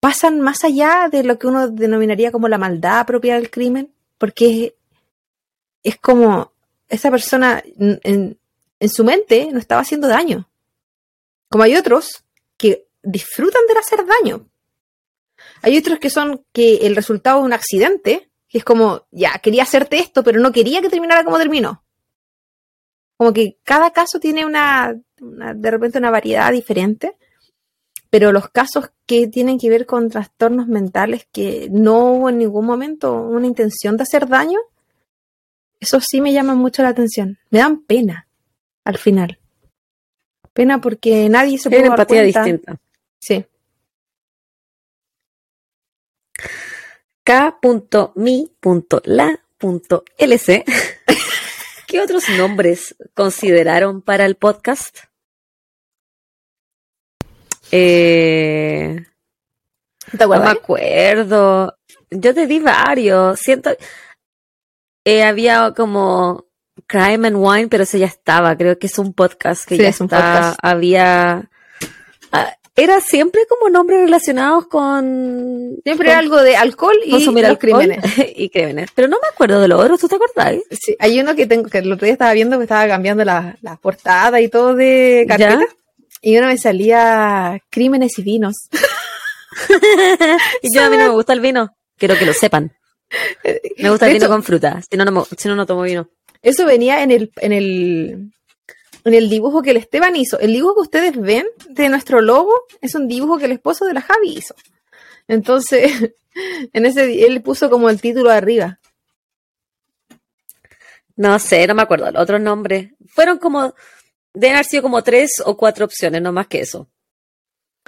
pasan más allá de lo que uno denominaría como la maldad propia del crimen, porque es, es como esa persona en, su mente no estaba haciendo daño. Como hay otros que disfrutan del hacer daño. Hay otros que son que el resultado de un accidente, que es como, ya, quería hacerte esto, pero no quería que terminara como terminó. Como que cada caso tiene una- de repente una variedad diferente, pero los casos que tienen que ver con trastornos mentales que no hubo en ningún momento una intención de hacer daño, eso sí me llama mucho la atención. Me dan pena al final. Pena porque nadie se puede una empatía cuenta. distinta. Sí. K.mi.la.lc. ¿Qué otros nombres consideraron para el podcast? Eh, ¿Te no me acuerdo. Yo te di varios. Siento. Eh, había como Crime and Wine, pero ese ya estaba. Creo que es un podcast que Sí, ya es un está. podcast. Había. ah, era siempre como nombres relacionados con. Siempre con algo de alcohol y los alcohol crímenes. y crímenes. Pero no me acuerdo de los otros, ¿tú te acordás? Sí, hay uno que tengo que el otro día estaba viendo que estaba cambiando la, la portada y todo de carpeta. ¿Ya? Y uno me salía crímenes y vinos. Y yo a mí no me gusta el vino. Quiero que lo sepan. Me gusta el vino con fruta. Si no, no, me- si no, no tomo vino. Eso venía en el, en el, en el dibujo que el Esteban hizo. El dibujo que ustedes ven de nuestro logo es un dibujo que el esposo de la Javi hizo. Entonces, en ese, él puso como el título arriba. No sé, no me acuerdo. Los otros nombres. Fueron como. Deben haber sido como tres o cuatro opciones, no más que eso.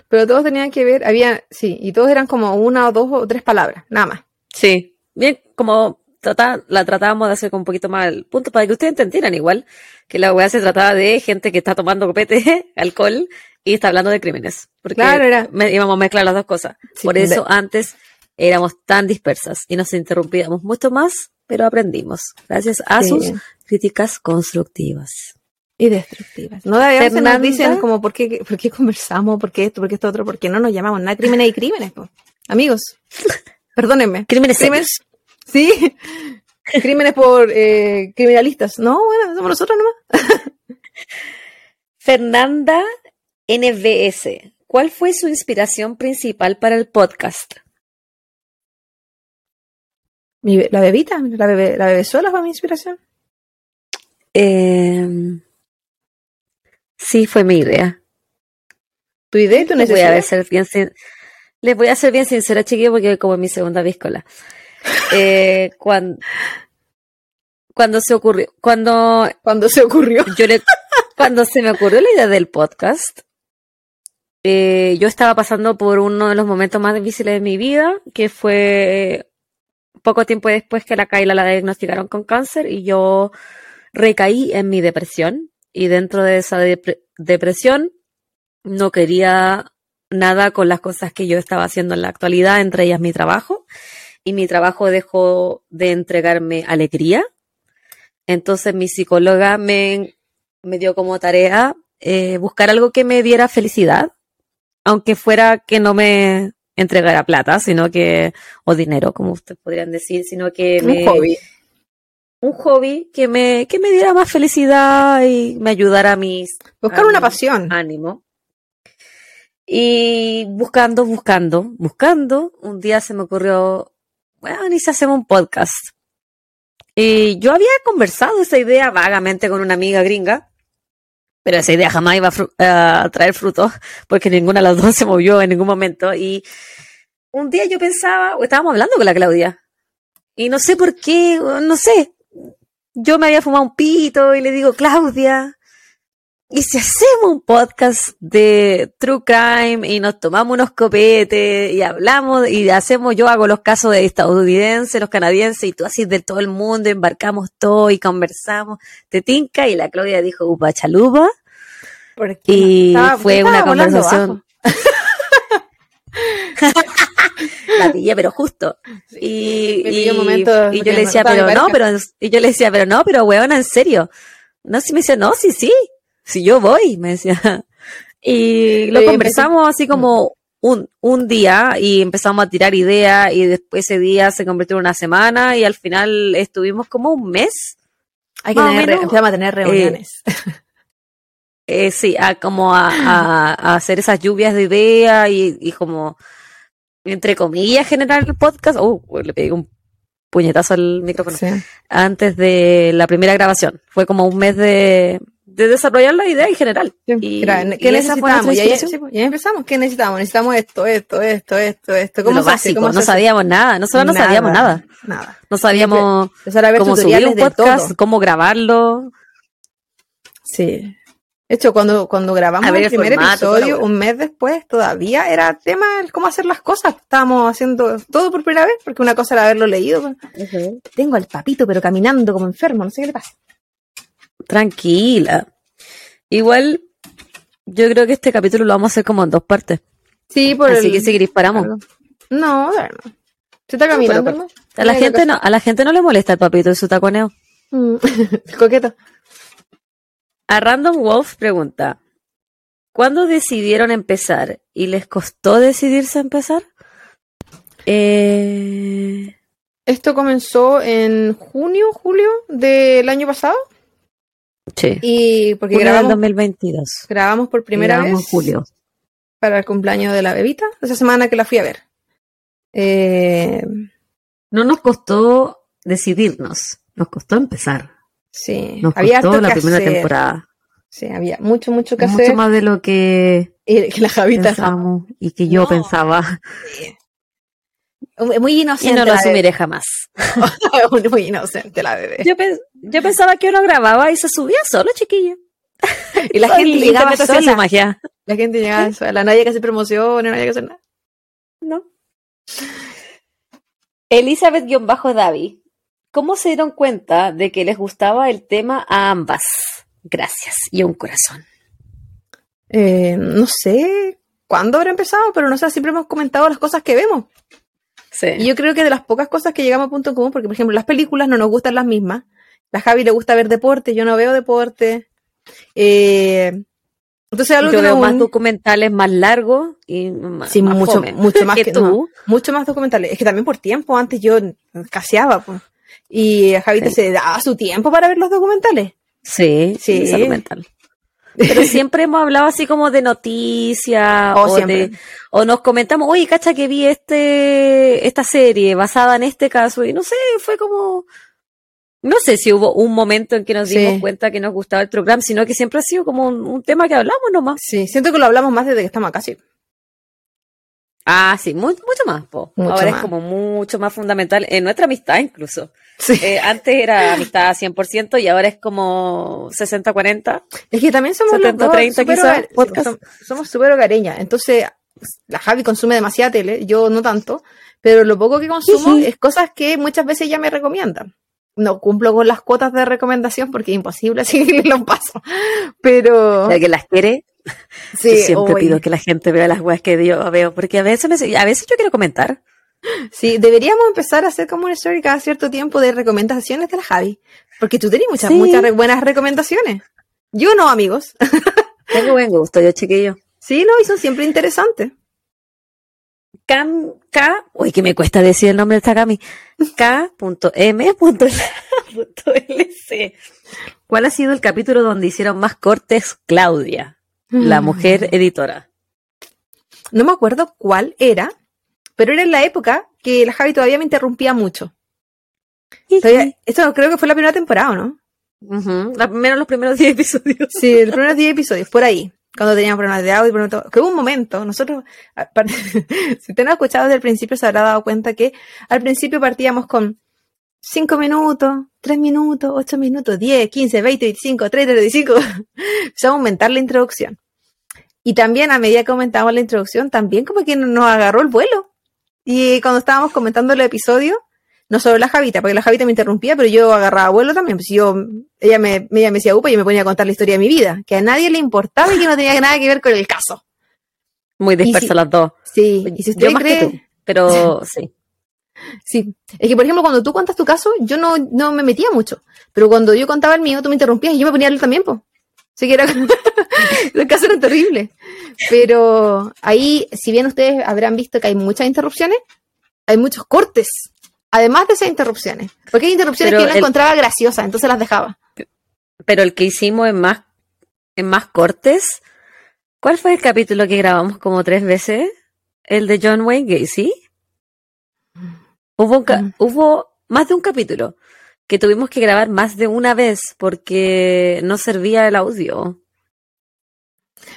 Pero todos tenían que ver, había, sí, y todos eran como una o dos o tres palabras, nada más. Sí. Bien, como trata- la tratábamos de hacer con un poquito más al punto para que ustedes entendieran igual que la weá se trataba de gente que está tomando copete, alcohol y está hablando de crímenes. Porque Claro, era- me- íbamos a mezclar las dos cosas. Sí, Por de- eso antes éramos tan dispersas y nos interrumpíamos mucho más, pero aprendimos gracias a Sí. sus críticas constructivas. Y destructivas. No, a veces nos Fernanda. dicen como por qué, por qué conversamos, por qué esto, por qué esto otro, por qué no nos llamamos nada, crímenes y crímenes, po. amigos. Perdónenme. Crímenes Crímenes, sí. crímenes por eh, criminalistas. No, bueno, somos nosotros nomás. Fernanda NBS, ¿cuál fue su inspiración principal para el podcast? Mi la bebita, la bebé, la bebezuela fue mi inspiración. Eh, sí, fue mi idea. Tu idea y tu Les voy a necesidad. ser bien sin- Les voy a ser bien sincera, chiquillos, porque como es mi segunda víscola. Eh, cuando, cuando se ocurrió, cuando Cuando se ocurrió. yo le, cuando se me ocurrió la idea del podcast, eh, yo estaba pasando por uno de los momentos más difíciles de mi vida, que fue poco tiempo después que la Kaila la diagnosticaron con cáncer y yo recaí en mi depresión y dentro de esa depre- depresión no quería nada con las cosas que yo estaba haciendo en la actualidad, entre ellas mi trabajo, y mi trabajo dejó de entregarme alegría. Entonces mi psicóloga me, me dio como tarea eh, buscar algo que me diera felicidad, aunque fuera que no me entregara plata, sino que, o dinero, como ustedes podrían decir, sino que me, Un hobby. un hobby que me, que me diera más felicidad y me ayudara a mis Buscar a una mi pasión. ánimo. Y buscando, buscando, buscando, un día se me ocurrió, bueno, ni si hacemos un podcast. Y yo había conversado esa idea vagamente con una amiga gringa, pero esa idea jamás iba a, fru- a traer frutos, porque ninguna de las dos se movió en ningún momento. Y un día yo pensaba, o estábamos hablando con la Claudia, y no sé por qué, no sé, yo me había fumado un pito y le digo, Claudia, ¿y si hacemos un podcast de True Crime y nos tomamos unos copetes y hablamos y hacemos, yo hago los casos de estadounidenses, los canadienses y tú haces de todo el mundo, embarcamos todo y conversamos, te tinca y la Claudia dijo, upa chalupa Porque y estaba- fue una conversación. la pillé, pero justo. Y, y, momento yo le decía, pero no, pero, y yo le decía, pero no, pero weona, en serio. No, si me decía, no, sí, sí, si yo voy, me decía. Y lo conversamos así como un, un día y empezamos a tirar ideas y después ese día se convirtió en una semana y al final estuvimos como un mes, Hay que tener, empezamos a tener reuniones. eh, sí, a como a, a- a hacer esas lluvias de ideas y, y como, entre comillas, generar el podcast. Oh, le pegué un puñetazo al micrófono. Sí. antes de la primera grabación. Fue como un mes de, de desarrollar la idea en general. Y, Era, y ¿Qué nuestra necesitamos? Y ahí, sí, pues, y ahí empezamos. ¿Qué necesitamos? Necesitamos esto, esto, esto, esto, esto. ¿Cómo lo se hace? básico, ¿Cómo no se hace? sabíamos nada, nosotros no sabíamos nada. Nada. No sabíamos cómo subir un podcast, todo. cómo grabarlo. Sí. De hecho, cuando, cuando grabamos ver el el primer formato, episodio, un mes después, todavía era tema el cómo hacer las cosas. Estábamos haciendo todo por primera vez, porque una cosa era haberlo leído. Tengo al papito, pero caminando como enfermo, no sé qué le pasa. Tranquila. Igual, yo creo que este capítulo lo vamos a hacer como en dos partes. Sí, por Así el... que si queréis paramos. No, bueno. Se está caminando, ¿no? A la gente no, a la gente no le molesta el papito y su taconeo. Mm. Coqueto. A Random Wolf pregunta, ¿cuándo decidieron empezar y les costó decidirse a empezar? Eh, Esto comenzó en junio, julio del año pasado. Sí, Y porque grabamos, 2022. grabamos por primera Grabamos vez en julio. para el cumpleaños de la bebita, esa semana que la fui a ver. Eh, No nos costó decidirnos, nos costó empezar. sí, Nos había costó la primera hacer. temporada. Sí, había mucho, mucho que Mucho hacer. más de lo que Y que la Javita pensamos y que yo No. pensaba. Muy Y inocente. no lo asumiré jamás. muy inocente la bebé. Yo, pens- yo pensaba que uno grababa y se subía solo, chiquillo. Y la gente Y llegaba sola. magia. La gente llegaba sola. Había que hacer promociones, había que hacer nada. No. Elizabeth-Davi, ¿cómo se dieron cuenta de que les gustaba el tema a ambas? Gracias. Y un corazón. Eh, no sé cuándo habrá empezado, pero no sé, siempre hemos comentado las cosas que vemos. Sí. Y yo creo que de las pocas cosas que llegamos a punto en común, porque por ejemplo las películas no nos gustan las mismas. La Javi le gusta ver deporte, yo no veo deporte. Eh, entonces algo yo que veo más documentales más largos y más, Sí, más mucho, fome mucho más que, que, tú. no, mucho más documentales. Es que también por tiempo, antes yo caseaba, pues. Y a Javita Sí. se daba su tiempo para ver los documentales. Sí, Sí. sí, es documental. Pero siempre hemos hablado así como de noticias Oh, o, de, o nos comentamos, oye, cacha que vi este esta serie basada en este caso y no sé, fue como no sé si hubo un momento en que nos dimos Sí. cuenta que nos gustaba el programa, sino que siempre ha sido como un, un tema que hablamos nomás. Sí, siento que lo hablamos más desde que estamos acá, sí. Ah, sí, mu- mucho más, po. Mucho Ahora más. es como mucho más fundamental en nuestra amistad incluso. Sí. Eh, antes era amistad 100% y ahora es como 60-40. Es que también somos 70, los dos 30 súper quizás, hogar- podcast. som- somos súper hogareñas. Entonces, la Javi consume demasiada tele, yo no tanto, pero lo poco que consumo es cosas que muchas veces ella me recomienda. No cumplo con las cuotas de recomendación porque es imposible, que los paso. Pero La que las quiere, sí, yo siempre pido que la gente vea las weas que yo veo, porque a veces, me, a veces yo quiero comentar. Sí, deberíamos empezar a hacer como una story cada cierto tiempo de recomendaciones de la Javi. Porque tú tenés muchas, Sí. muchas re- buenas recomendaciones. Yo no, amigos. Tengo buen gusto, yo chiquillo. Sí, no, y son siempre interesantes. Cam, K, uy, que me cuesta decir el nombre de esta Cami. K.M.lc. ¿Cuál ha sido el capítulo donde hicieron más cortes Claudia, la Mm. mujer editora? No me acuerdo cuál era, pero era en la época que la Javi todavía me interrumpía mucho. Todavía- esto creo que fue la primera temporada, ¿o ¿no? La- menos los primeros 10 episodios. Sí, los primeros 10 episodios, por ahí. Cuando teníamos problemas de audio, problemas de todo. Que hubo un momento, nosotros, si usted no ha escuchado desde el principio, se habrá dado cuenta que al principio partíamos con 5 minutos, 3 minutos, 8 minutos, 10, 15, 20, 25, 30, 35. Empezamos a aumentar la introducción. Y también a medida que aumentábamos la introducción, también como que nos agarró el vuelo. Y cuando estábamos comentando el episodio, no solo la Javita, porque la Javita me interrumpía, pero yo agarraba vuelo también. Pues yo, ella me, ella me decía upa y yo me ponía a contar la historia de mi vida, que a nadie le importaba y que no tenía nada que ver con el caso. Muy dispersas si- las dos. Sí, y si usted Yo más que tú, pero sí. sí. Es que, por ejemplo, cuando tú cuentas tu caso, yo no, no me metía mucho. Pero cuando yo contaba el mío, tú me interrumpías y yo me ponía a hablar también, pues. Así que era, los casos eran terribles. Pero ahí, si bien ustedes habrán visto que hay muchas interrupciones, hay muchos cortes. Además de esas interrupciones. Porque hay interrupciones Pero que yo no el- encontraba graciosas, entonces las dejaba. Pero el que hicimos en más, en más cortes, ¿cuál fue el capítulo que grabamos como tres veces? El de John Wayne Gacy. Hubo, un ca- Mm. hubo más de un capítulo que tuvimos que grabar más de una vez porque no servía el audio.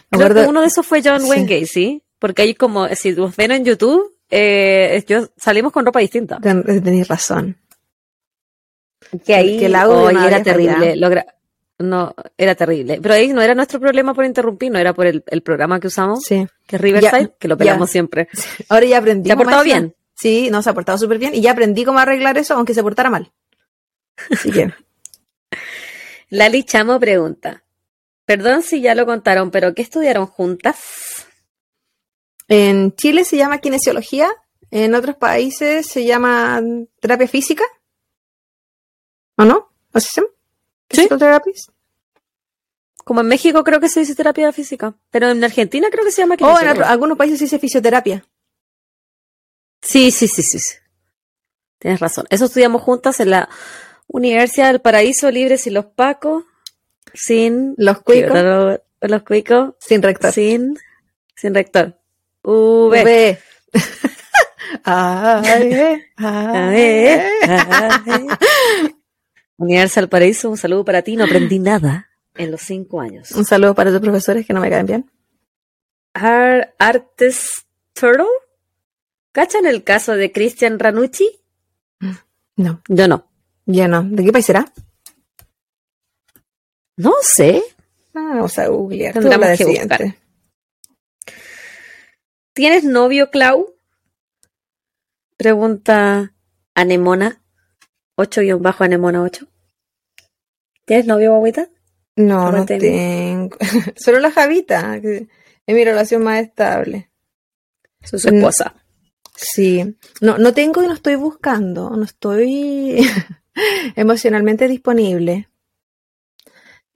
Creo acuerdo- que uno de esos fue John Sí. Wayne Gacy, porque ahí como, si nos ven en YouTube, eh, yo, salimos con ropa distinta. Ten- Tenéis razón. Que ahí Que el audio no era terrible. no, era terrible. Pero ahí no era nuestro problema por interrumpir, no era por el, el programa que usamos, Sí. que es Riverside, Ya, que lo ya. pegamos siempre. Ahora ya aprendí. ¿Se ha portado bien? Sí, no, se ha portado súper bien. Y ya aprendí cómo arreglar eso, aunque se portara mal. Que, Lali Chamo pregunta. Perdón si ya lo contaron, pero ¿qué estudiaron juntas? en Chile se llama kinesiología, en otros países se llama terapia física. ¿O no? ¿Así se llama? Sí. Como en México creo que se dice terapia física, pero en Argentina creo que se llama O Oh, en otro- algunos países se dice fisioterapia. Sí, sí, sí, sí, sí. Tienes razón. Eso estudiamos juntas en la Universidad del Paraíso, libres y los Pacos, sin Los cuicos, los cuicos, sin rector. sin, sin rector. V. V. Ay, ay, ver. Universal Paraíso, un saludo para ti. No aprendí nada en los cinco años. Un saludo para tus profesores que no me caen bien. Ar- Artes Turtle. ¿Cachan el caso de Christian Ranucci? No, Yo no. Ya no. ¿De qué país será? No sé. Ah, vamos a googlear. Tendremos que siguiente. ¿Tienes novio, Clau? Pregunta Anemona. 8-Anemona 8. ¿Tienes novio, guaguita? No, no tengo. Solo la Javita, que es mi relación más estable. Su esposa. Sí. No, no tengo y no estoy buscando. No estoy emocionalmente disponible.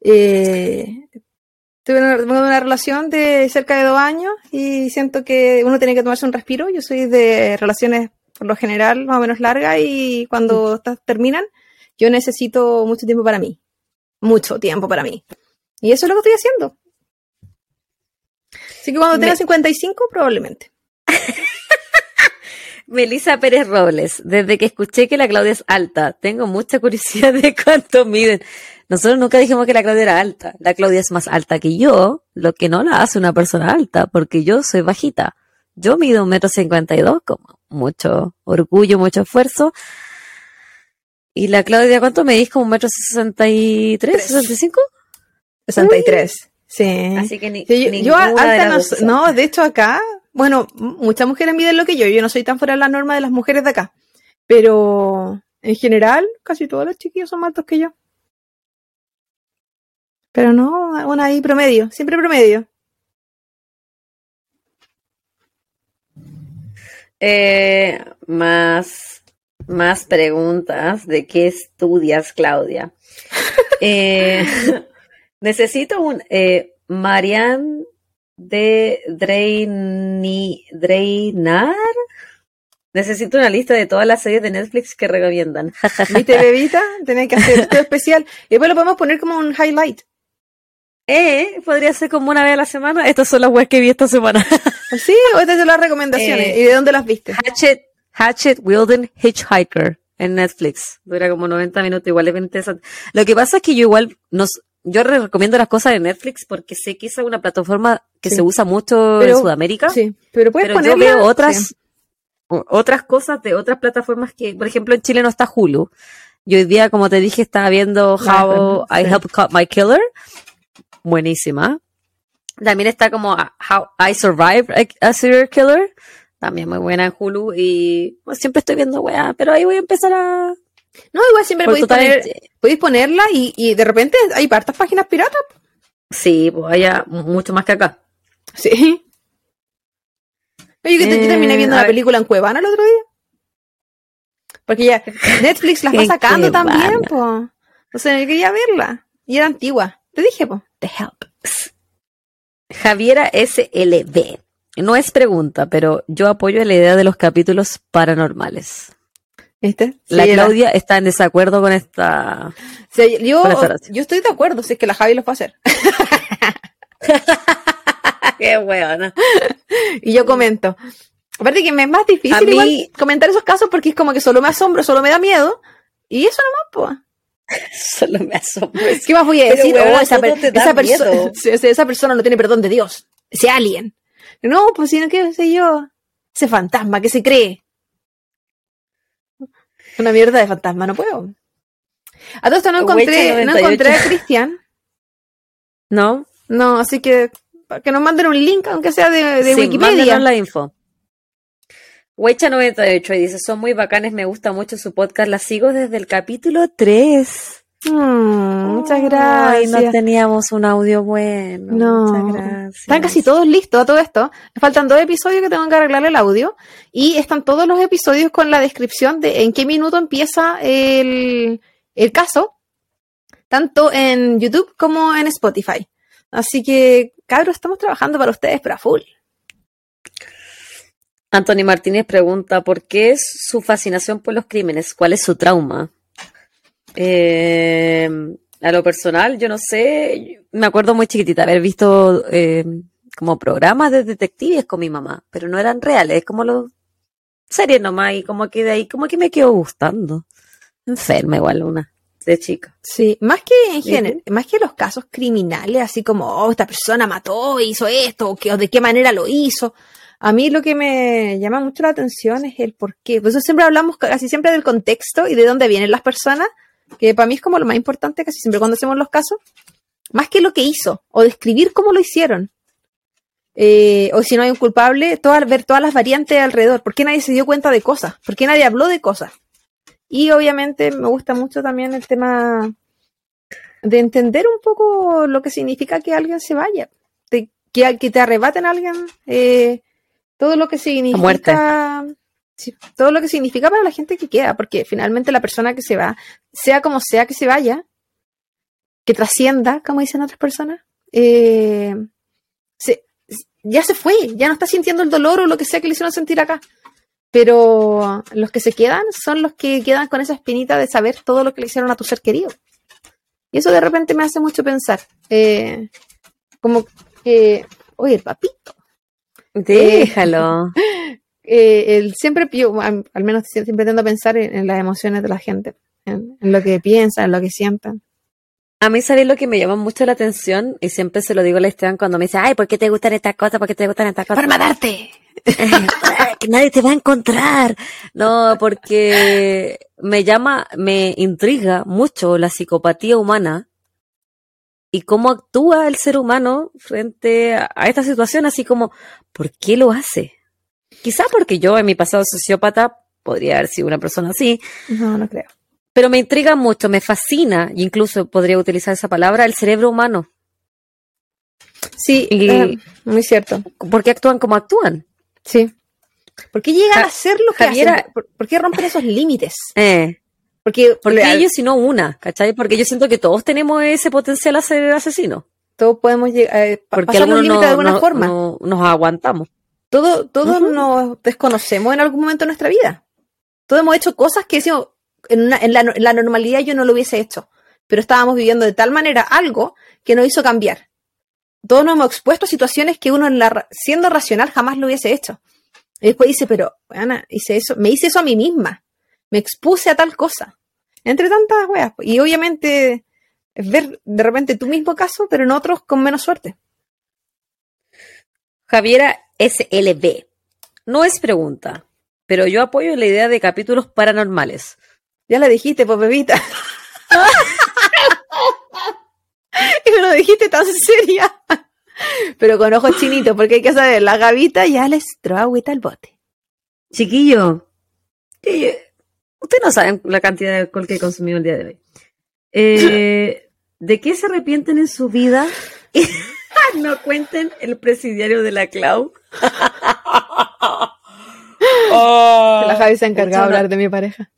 Eh, tuve una, relación de cerca de dos años y siento que uno tiene que tomarse un respiro. Yo soy de relaciones por lo general más o menos largas y cuando estas terminan, yo necesito mucho tiempo para mí. Mucho tiempo para mí. Y eso es lo que estoy haciendo. Así que cuando tenga Me- 55, probablemente. Melissa Pérez Robles, desde que escuché que la Claudia es alta, tengo mucha curiosidad de cuánto miden. Nosotros nunca dijimos que la Claudia era alta. La Claudia es más alta que yo, lo que no la hace una persona alta, porque yo soy bajita. Yo mido un metro cincuenta y dos, como mucho orgullo, mucho esfuerzo. Y la Claudia, ¿cuánto medís? ¿Como un metro sesenta y tres, sesenta y cinco? 63. Sí. Así que ni, Sí, yo, yo alta de no, no, de hecho acá, bueno, muchas mujeres miden lo que yo, yo no soy tan fuera de la norma de las mujeres de acá, pero en general casi todos los chiquillos son más altos que yo. Pero no, una ahí promedio, siempre promedio. Eh, más, más preguntas de qué estudias, Claudia. Eh, necesito un eh, Marian de Dreinar. Necesito una lista de todas las series de Netflix que recomiendan. ¿Viste, bebita? Tenés que hacer esto especial. Y después lo podemos poner como un highlight. eh, podría ser como una vez a la semana. Estas son las webs que vi esta semana. Sí, o estas son las recomendaciones. Eh, ¿Y de dónde las viste? Hatchet, Hatchet Wilden Hitchhiker en Netflix. Dura como 90 minutos, igual es bien interesante. Lo que pasa es que yo igual nos, yo re- recomiendo las cosas de Netflix porque sé que esa es una plataforma que Sí. se usa mucho Pero- en Sudamérica. Sí, pero puedes pero yo veo otras, sí. otras cosas de otras plataformas que, por ejemplo, en Chile no está Hulu. Y hoy día, como te dije, estaba viendo How Ah, I sí. Helped Caught My Killer. Buenísima. También está como uh, How I Survived a, a Serial Killer. También muy buena en Hulu. Y pues, siempre estoy viendo weá, pero ahí voy a empezar a. No, igual siempre podéis poner, podéis ponerla y, y de repente hay hartas páginas piratas. Sí, pues haya mucho más que acá. Sí. Oye, que te- yo terminé Eh, viendo la película en Cuevana el otro día. Porque ya Netflix las va sacando también. O sea, yo quería verla. Y era antigua. Te dije, po. The Help. Javiera SLB. No es pregunta, pero yo apoyo la idea de los capítulos paranormales. ¿Viste? La Sí, era- Claudia está en desacuerdo con esta. O sea, yo, estoy de acuerdo si es que la Javi lo puede hacer. Qué hueona. Y yo comento. Aparte que me es más A difícil mí- igual comentar esos casos porque es como que solo me asombro, solo me da miedo. Y eso nomás, pues. Solo me asombro. ¿Qué más voy a decir? huevona, oh, per- esa persona no tiene perdón de Dios. Ese alien. No, pues sino que sé yo. Ese fantasma que se cree. Una mierda de fantasma, no puedo. A todo esto no encontré, no 98. encontré a Cristian. ¿No? No, así que que nos manden un link, aunque sea de, de Sí, Wikipedia. la info. Wecha98 y dice, son muy bacanes, me gusta mucho su podcast, la sigo desde el capítulo 3. Mm, muchas Ay, gracias. no teníamos un audio bueno. No. Muchas gracias. Están casi todos listos a todo esto. Me faltan dos episodios que tengo que arreglar el audio. Y están todos los episodios con la descripción de en qué minuto empieza el, el caso. Tanto en YouTube como en Spotify. Así que, cabros, estamos trabajando para ustedes, pero a full. Anthony Martínez pregunta, ¿por qué es su fascinación por los crímenes? ¿Cuál es su trauma? Eh, a lo personal, yo no sé, me acuerdo muy chiquitita haber visto eh, como programas de detectives con mi mamá, pero no eran reales, como los series nomás, y como que de ahí como que me quedó gustando. Enferma igual una, de chica. Sí, más que en ¿Y general, más que los casos criminales, así como, oh, esta persona mató, hizo esto, o, que, o de qué manera lo hizo. A mí lo que me llama mucho la atención es el por qué. Por eso siempre hablamos casi siempre del contexto y de dónde vienen las personas, que para mí es como lo más importante casi siempre cuando hacemos los casos, más que lo que hizo, o describir cómo lo hicieron. Eh, o si no hay un culpable, todas, ver todas las variantes alrededor. ¿Por qué nadie se dio cuenta de cosas? ¿Por qué nadie habló de cosas? Y obviamente me gusta mucho también el tema de entender un poco lo que significa que alguien se vaya, que, que te arrebaten a alguien, eh, todo lo que significa, sí, todo lo que significa para la gente que queda, porque finalmente la persona que se va, sea como sea que se vaya, que trascienda, como dicen otras personas, eh, se, ya se fue, ya no está sintiendo el dolor o lo que sea que le hicieron sentir acá. Pero los que se quedan son los que quedan con esa espinita de saber todo lo que le hicieron a tu ser querido. Y eso de repente me hace mucho pensar. Eh, como que, oye, el papito. Déjalo. eh, el, siempre, yo, al, al menos siempre tendo a pensar en, en las emociones de la gente, en, en lo que piensan, en lo que sientan. A mí, ¿sabes lo que me llama mucho la atención? Y siempre se lo digo a la Esteban cuando me dice, ay, ¿por qué te gustan estas cosas? ¿Por qué te gustan estas cosas? ¡Para matarte! que nadie te va a encontrar. No, porque me llama, me intriga mucho la psicopatía humana y cómo actúa el ser humano frente a, a esta situación, así como, ¿por qué lo hace? Quizá porque yo en mi pasado sociópata podría haber sido una persona así, No, no creo. pero me intriga mucho, me fascina, y incluso podría utilizar esa palabra, el cerebro humano. Sí, Y- eh, muy cierto. ¿Por qué actúan como actúan? Sí. ¿Por qué llegan Ja- a hacer lo que Javiera- hacen? ¿Por, por qué rompen esos límites? Eh, Porque, ¿Por qué real- ellos y no una? ¿Cachai? Porque yo siento que todos tenemos ese potencial a ser asesinos. todos podemos llegar, eh, pa- Porque pasar los límites no, de alguna no- forma. no- nos aguantamos. Todo, todos nos desconocemos en algún momento de nuestra vida. Todos hemos hecho cosas que decimos, en, una- en la, en la normalidad yo no lo hubiese hecho. Pero estábamos viviendo de tal manera algo que nos hizo cambiar. Todos nos hemos expuesto a situaciones que uno, en la siendo racional, jamás lo hubiese hecho. Y después dice, pero, Ana, hice eso, me hice eso a mí misma. Me expuse a tal cosa. Entre tantas weas. Y obviamente es ver de repente tu mismo caso, pero en otros con menos suerte. Javiera SLB. No es pregunta, pero yo apoyo la idea de capítulos paranormales. Ya la dijiste, pues bebita. y me lo dijiste tan seria. Pero con ojos chinitos, porque hay que saber, la gavita ya les entró agüita al bote. Chiquillo, ustedes no saben la cantidad de alcohol que he consumido el día de hoy. Eh, ¿De qué se arrepienten en su vida? no cuenten el presidiario de la Clau. Que la Javi se ha encargado de hablar de mi pareja.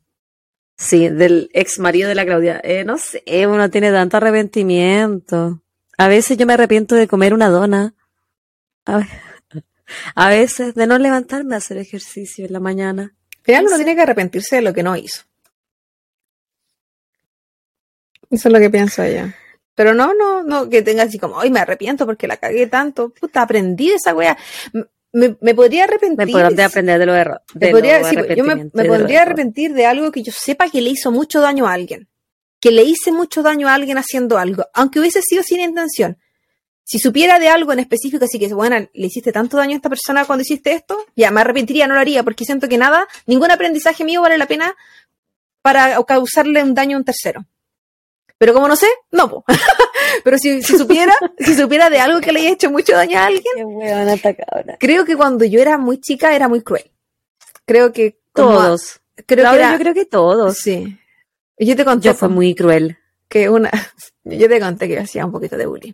Sí, del ex marido de la Claudia. Eh, no sé, uno tiene tanto arrepentimiento. A veces yo me arrepiento de comer una dona. A, ve- a veces de no levantarme a hacer ejercicio en la mañana. No uno tiene que arrepentirse de lo que no hizo. Eso es lo que pienso ella. Pero no, no, no, que tenga así como, ay, me arrepiento porque la cagué tanto. Puta, aprendí de esa wea. Me, me podría arrepentir. Me podrán aprender de los errores. Me podría- sí, yo me, me podría arrepentir de algo que yo sepa que le hizo mucho daño a alguien. Que le hice mucho daño a alguien haciendo algo, aunque hubiese sido sin intención. Si supiera de algo en específico, así que, bueno, le hiciste tanto daño a esta persona cuando hiciste esto, ya me arrepentiría, no lo haría, porque siento que nada, ningún aprendizaje mío vale la pena para causarle un daño a un tercero. Pero como no sé, no. po. Pero si, si supiera, si supiera de algo que le haya hecho mucho daño a alguien, Qué huevona creo que cuando yo era muy chica era muy cruel. Creo que como- Todos. creo Claudia, que era, yo creo que todos. sí. Yo te conté Yo fui muy cruel. que una, yo te conté que hacía un poquito de bullying,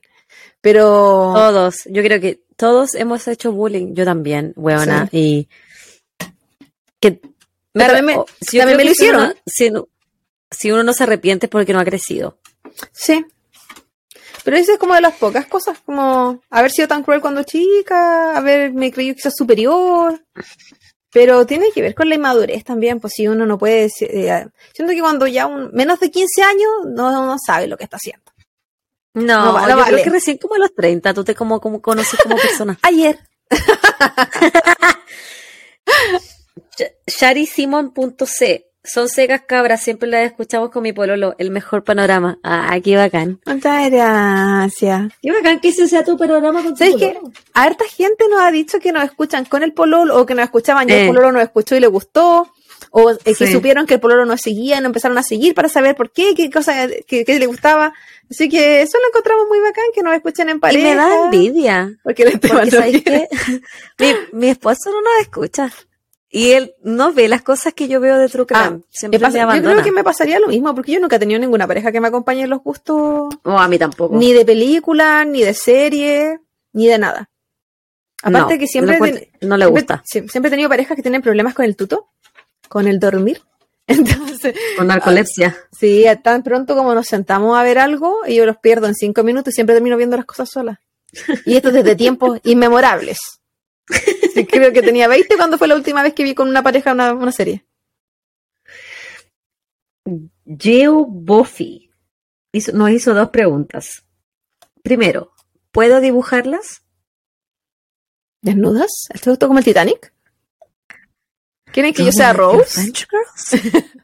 pero Todos. Yo creo que todos hemos hecho bullying. Yo también, huevona. Y que Pero también me- o- si también creo me lo hicieron. no- Si si uno no se arrepiente es porque no ha crecido. sí. Pero eso es como de las pocas cosas, como haber sido tan cruel cuando chica, haberme creído quizás superior. Pero tiene que ver con la inmadurez también, pues si uno no puede... eh, siento que cuando ya un, menos de 15 años no, no sabe lo que está haciendo. No, No va- no yo vale. creo que recién como a los 30 tú te como, como conoces como persona. Ayer. Sharisimon.c Son secas cabras, siempre las escuchamos con mi pololo. El mejor panorama. Ah, qué bacán. Muchas gracias. Qué bacán que ese sea tu panorama con tu ¿Sabes pololo. Harta gente nos ha dicho que nos escuchan con el pololo o que nos escuchaban y Eh. el pololo nos escuchó y le gustó. O eh, que Sí. supieron que el pololo nos seguía y nos empezaron a seguir para saber por qué, qué cosa que, que le gustaba. Así que eso lo encontramos muy bacán, que nos escuchen en Y pareja. me da envidia. Porque Porque ¿sabéis qué? mi, mi esposo no nos escucha. Y él no ve las cosas que yo veo de True Crime. Siempre me, yo creo que me pasaría lo mismo, porque yo nunca he tenido ninguna pareja que me acompañe en los gustos, No, a mí tampoco. ni de película, ni de serie, ni de nada. Aparte No, que siempre, no, ten- no le gusta. sie- siempre he tenido parejas que tienen problemas con el tuto, con el dormir. Entonces, Con narcolepsia. sí, tan pronto como nos sentamos a ver algo, y yo los pierdo en cinco minutos y siempre termino viendo las cosas solas. Y esto desde tiempos inmemorables. Sí, creo que tenía 20 cuando fue la última vez que vi con una pareja una, una serie. Geo Buffy hizo, nos hizo dos preguntas. Primero, ¿puedo dibujarlas? ¿Desnudas? ¿Esto es como el Titanic? ¿Quieren que yo sea Rose?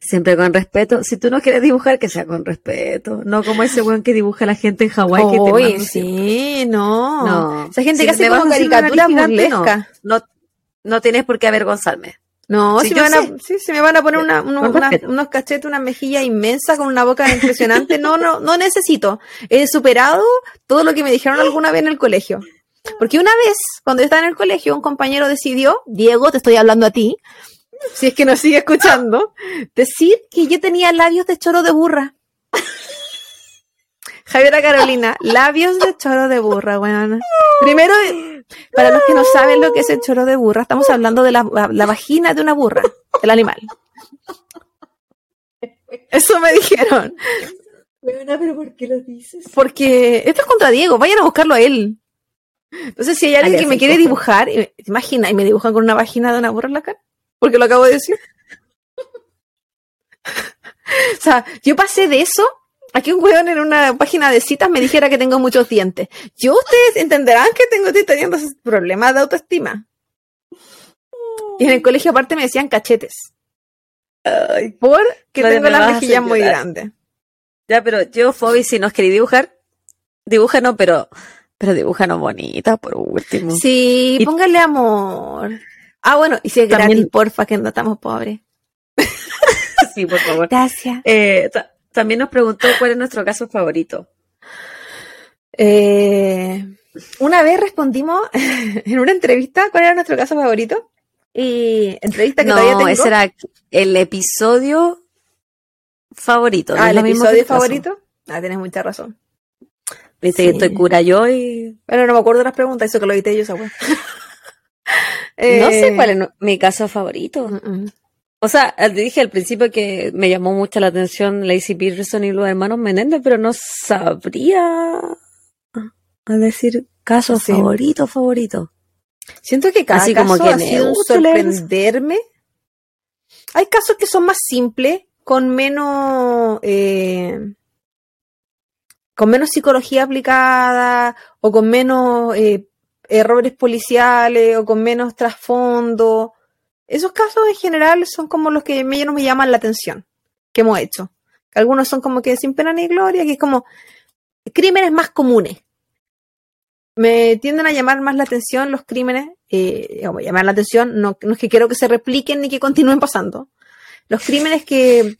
Siempre con respeto. Si tú no quieres dibujar, que sea con respeto. No como ese weón que dibuja a la gente en Hawái que te Oye, manda sí, no. No. Esa gente Si que hace como una caricaturas burlescas. No, no, no tienes por qué avergonzarme. No, Sí, si me van a, sé. sí, si me van a poner una- una- respeto. unos cachetes, una mejilla inmensa con una boca impresionante, no, no, no necesito. He superado todo lo que me dijeron alguna vez en el colegio. Porque una vez, cuando yo estaba en el colegio, un compañero decidió, Diego, te estoy hablando a ti, si es que nos sigue escuchando, decir que yo tenía labios de choro de burra. Javiera Carolina, labios de choro de burra, weón. Primero, para los que no saben lo que es el choro de burra, estamos hablando de la, la vagina de una burra, del animal. Eso me dijeron. pero ¿por qué lo dices? Porque esto es contra Diego, vayan a buscarlo a él. Entonces, si hay alguien que me quiere dibujar, ¿te imaginas? Y me dibujan con una vagina de una burra en la cara. Porque lo acabo de decir. o sea, yo pasé de eso a que un weón en una página de citas me dijera que tengo muchos dientes. Yo, ustedes entenderán que tengo estoy teniendo problemas de autoestima. Y en el colegio aparte me decían cachetes. Ay, Porque Claudia, tengo las mejillas muy grandes. Ya, pero yo, Fobi, si nos queréis dibujar, dibújanos, pero, pero dibújanos bonita, por último. Sí, Y- póngale amor. Ah, bueno, y si es También- gratis, porfa, que no estamos pobres. Sí, por favor. Gracias. Eh, ta- también nos preguntó cuál es nuestro caso favorito. Eh, una vez respondimos en una entrevista cuál era nuestro caso favorito. Y entrevista que todavía No, tengo. ese era el episodio favorito. no ah, el episodio favorito. Ah, tienes mucha razón. Viste Sí. que estoy cura yo y... Pero no me acuerdo de las preguntas, eso que lo edité yo esa No sé Eh, cuál es mi caso favorito. mm, mm. O sea, te dije al principio que me llamó mucho la atención Lacey Peterson y los hermanos Menéndez, pero no sabría a decir caso Sí. favorito, favorito. Siento que cada Así caso como que ha sido un sorprenderme. Hay casos que son más simples, con menos eh, con menos psicología aplicada o con menos eh, errores policiales o con menos trasfondo. Esos casos en general son como los que menos me llaman la atención que hemos hecho. Algunos son como que sin pena ni gloria, que es como crímenes más comunes me tienden a llamar más la atención los crímenes, eh, llamar la atención, no, no es que quiero que se repliquen ni que continúen pasando. Los crímenes que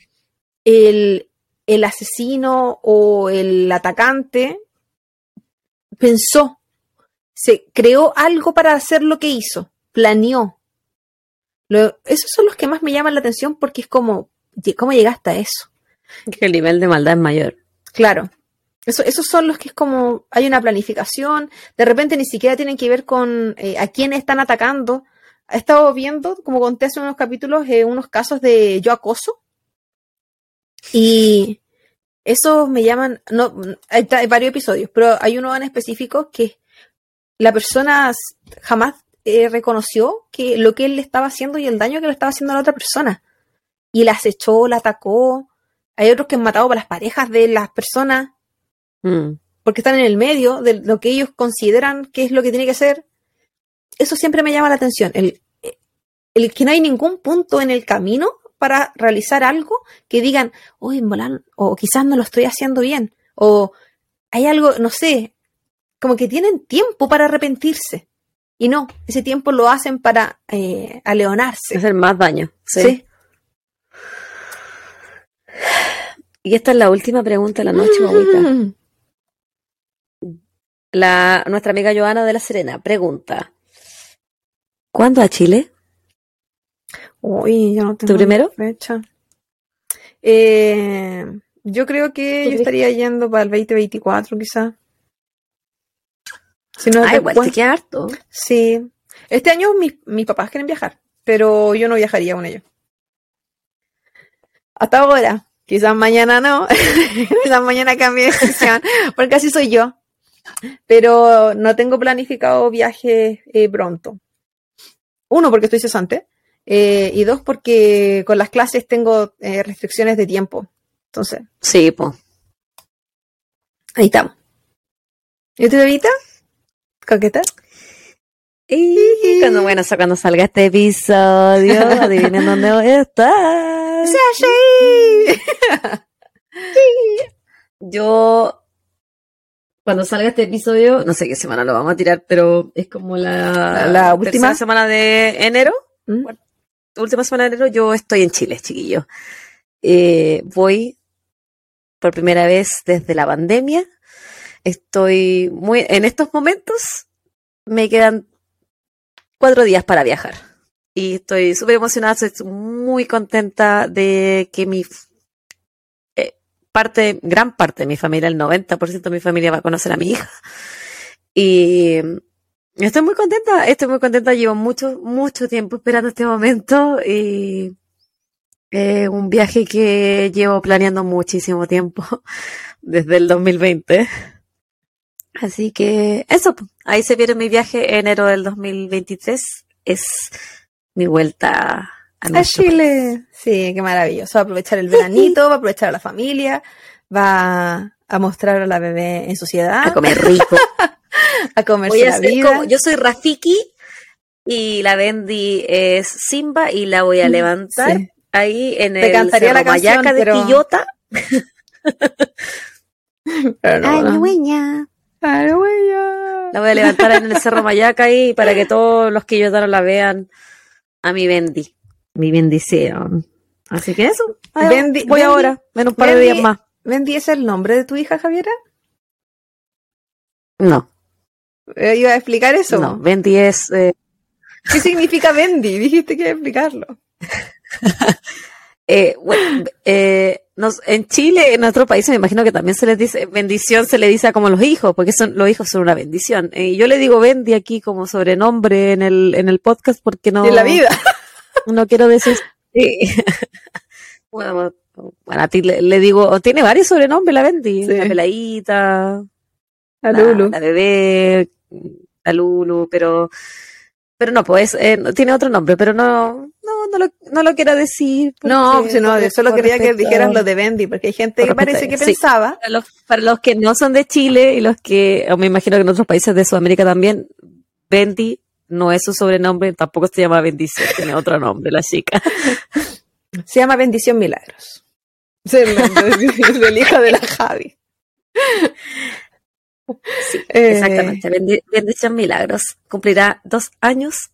el, el asesino o el atacante pensó, se creó algo para hacer lo que hizo, planeó. Lo- esos son los que más me llaman la atención porque es como, ¿cómo llegaste a eso? Que el nivel de maldad es mayor. Claro. Eso, esos son los que es como hay una planificación, de repente ni siquiera tienen que ver con eh, a quién están atacando. He estado viendo, como conté hace unos capítulos, eh, unos casos de yo acoso. Y esos me llaman, no, hay, hay varios episodios, pero hay uno en específico que la persona jamás eh, reconoció que lo que él le estaba haciendo y el daño que le estaba haciendo a la otra persona. Y la acechó, la atacó. Hay otros que han matado a las parejas de las personas Mm. porque están en el medio de lo que ellos consideran que es lo que tiene que ser. Eso siempre me llama la atención. El, el que no hay ningún punto en el camino para realizar algo que digan, uy, volar, o quizás no lo estoy haciendo bien, o hay algo, no sé, como que tienen tiempo para arrepentirse. Y no, ese tiempo lo hacen para eh, aleonarse. Hacer más daño. Sí. Sí. Y esta es la última pregunta de la noche. Mm. La, nuestra amiga Joana de la Serena pregunta: ¿Cuándo a Chile? Uy, yo no tengo ¿Tú primero? fecha. Eh, yo creo que ¿Tú yo estaría yendo para el 2024, quizá. Si no Ah, igual después. te queda harto. Sí. Este año mis, mis papás quieren viajar, pero yo no viajaría con ellos. Hasta ahora. Quizás mañana no. quizás mañana cambie de decisión, porque así soy yo. Pero no tengo planificado viajes eh, pronto. Uno, porque estoy cesante. eh, y dos, porque con las clases tengo eh, restricciones de tiempo. Entonces, Sí, po. ahí estamos. ¿Y tú, Bebita? ¿Coqueta? Y cuando, bueno, eso cuando salga este episodio, adivinen dónde voy a estar. Yo, cuando salga este episodio, no sé qué semana lo vamos a tirar, pero es como la, La última. semana de enero. ¿Mm? Última semana de enero, yo estoy en Chile, chiquillo. Eh, voy por primera vez desde la pandemia. Estoy muy, en estos momentos me quedan cuatro días para viajar. Y estoy súper emocionada, estoy muy contenta de que mi eh, parte, gran parte de mi familia, el 90% de mi familia va a conocer a mi hija. Y estoy muy contenta, estoy muy contenta, llevo mucho, mucho tiempo esperando este momento y es un viaje que llevo planeando muchísimo tiempo, desde el 2020. Así que eso, ahí se viene mi viaje enero del 2023. Es mi vuelta a, Chile. Sí, qué maravilloso. Va a aprovechar el veranito, va a aprovechar a la familia, va a mostrar a la bebé en sociedad, a comer rico. a a la hacer vida. como, yo soy Rafiki y la Bendy es Simba y la voy a levantar Sí. ahí en Te el cantaría la canción, Mayaca de pero- Quillota. Pero no, no. Ay, güey, La voy a levantar en el Cerro Mayaca ahí para que todos los que yo la vean a mi Bendy. Mi bendición. Así que eso. Bendy- voy Bendy- ahora, en un par de Bendy- días más. ¿Bendy es el nombre de tu hija, Javiera? No, Eh, Iba a explicar eso. no. Bendy es. eh, ¿Qué significa Bendy? Dijiste que iba a explicarlo. eh, bueno, eh, nos- en Chile, en nuestro país, me imagino que también se les dice bendición, se le dice a como los hijos, porque son, los hijos son una bendición. Eh, yo le digo Bendy aquí como sobrenombre en el, en el podcast porque no. Y en la vida. No quiero decir. sí. bueno, bueno, a ti le, le digo, tiene varios sobrenombres la Bendy. Sí. La peladita, la, Lulu. la bebé, la Lulu, pero. Pero no, pues eh, tiene otro nombre, pero no, no, lo, no lo quiero decir. No, porque- si no, yo solo quería que dijeras lo de Bendy, porque hay gente por que parece que sí. pensaba. Para los, para los que no son de Chile y los que, o me imagino que en otros países de Sudamérica también, Bendy no es su sobrenombre, tampoco se llama Bendición, tiene otro nombre la chica. Se llama Bendición Milagros. Es el, hijo de la Javi. Sí, Eh, exactamente. Bendi- Bendición Milagros. Cumplirá dos años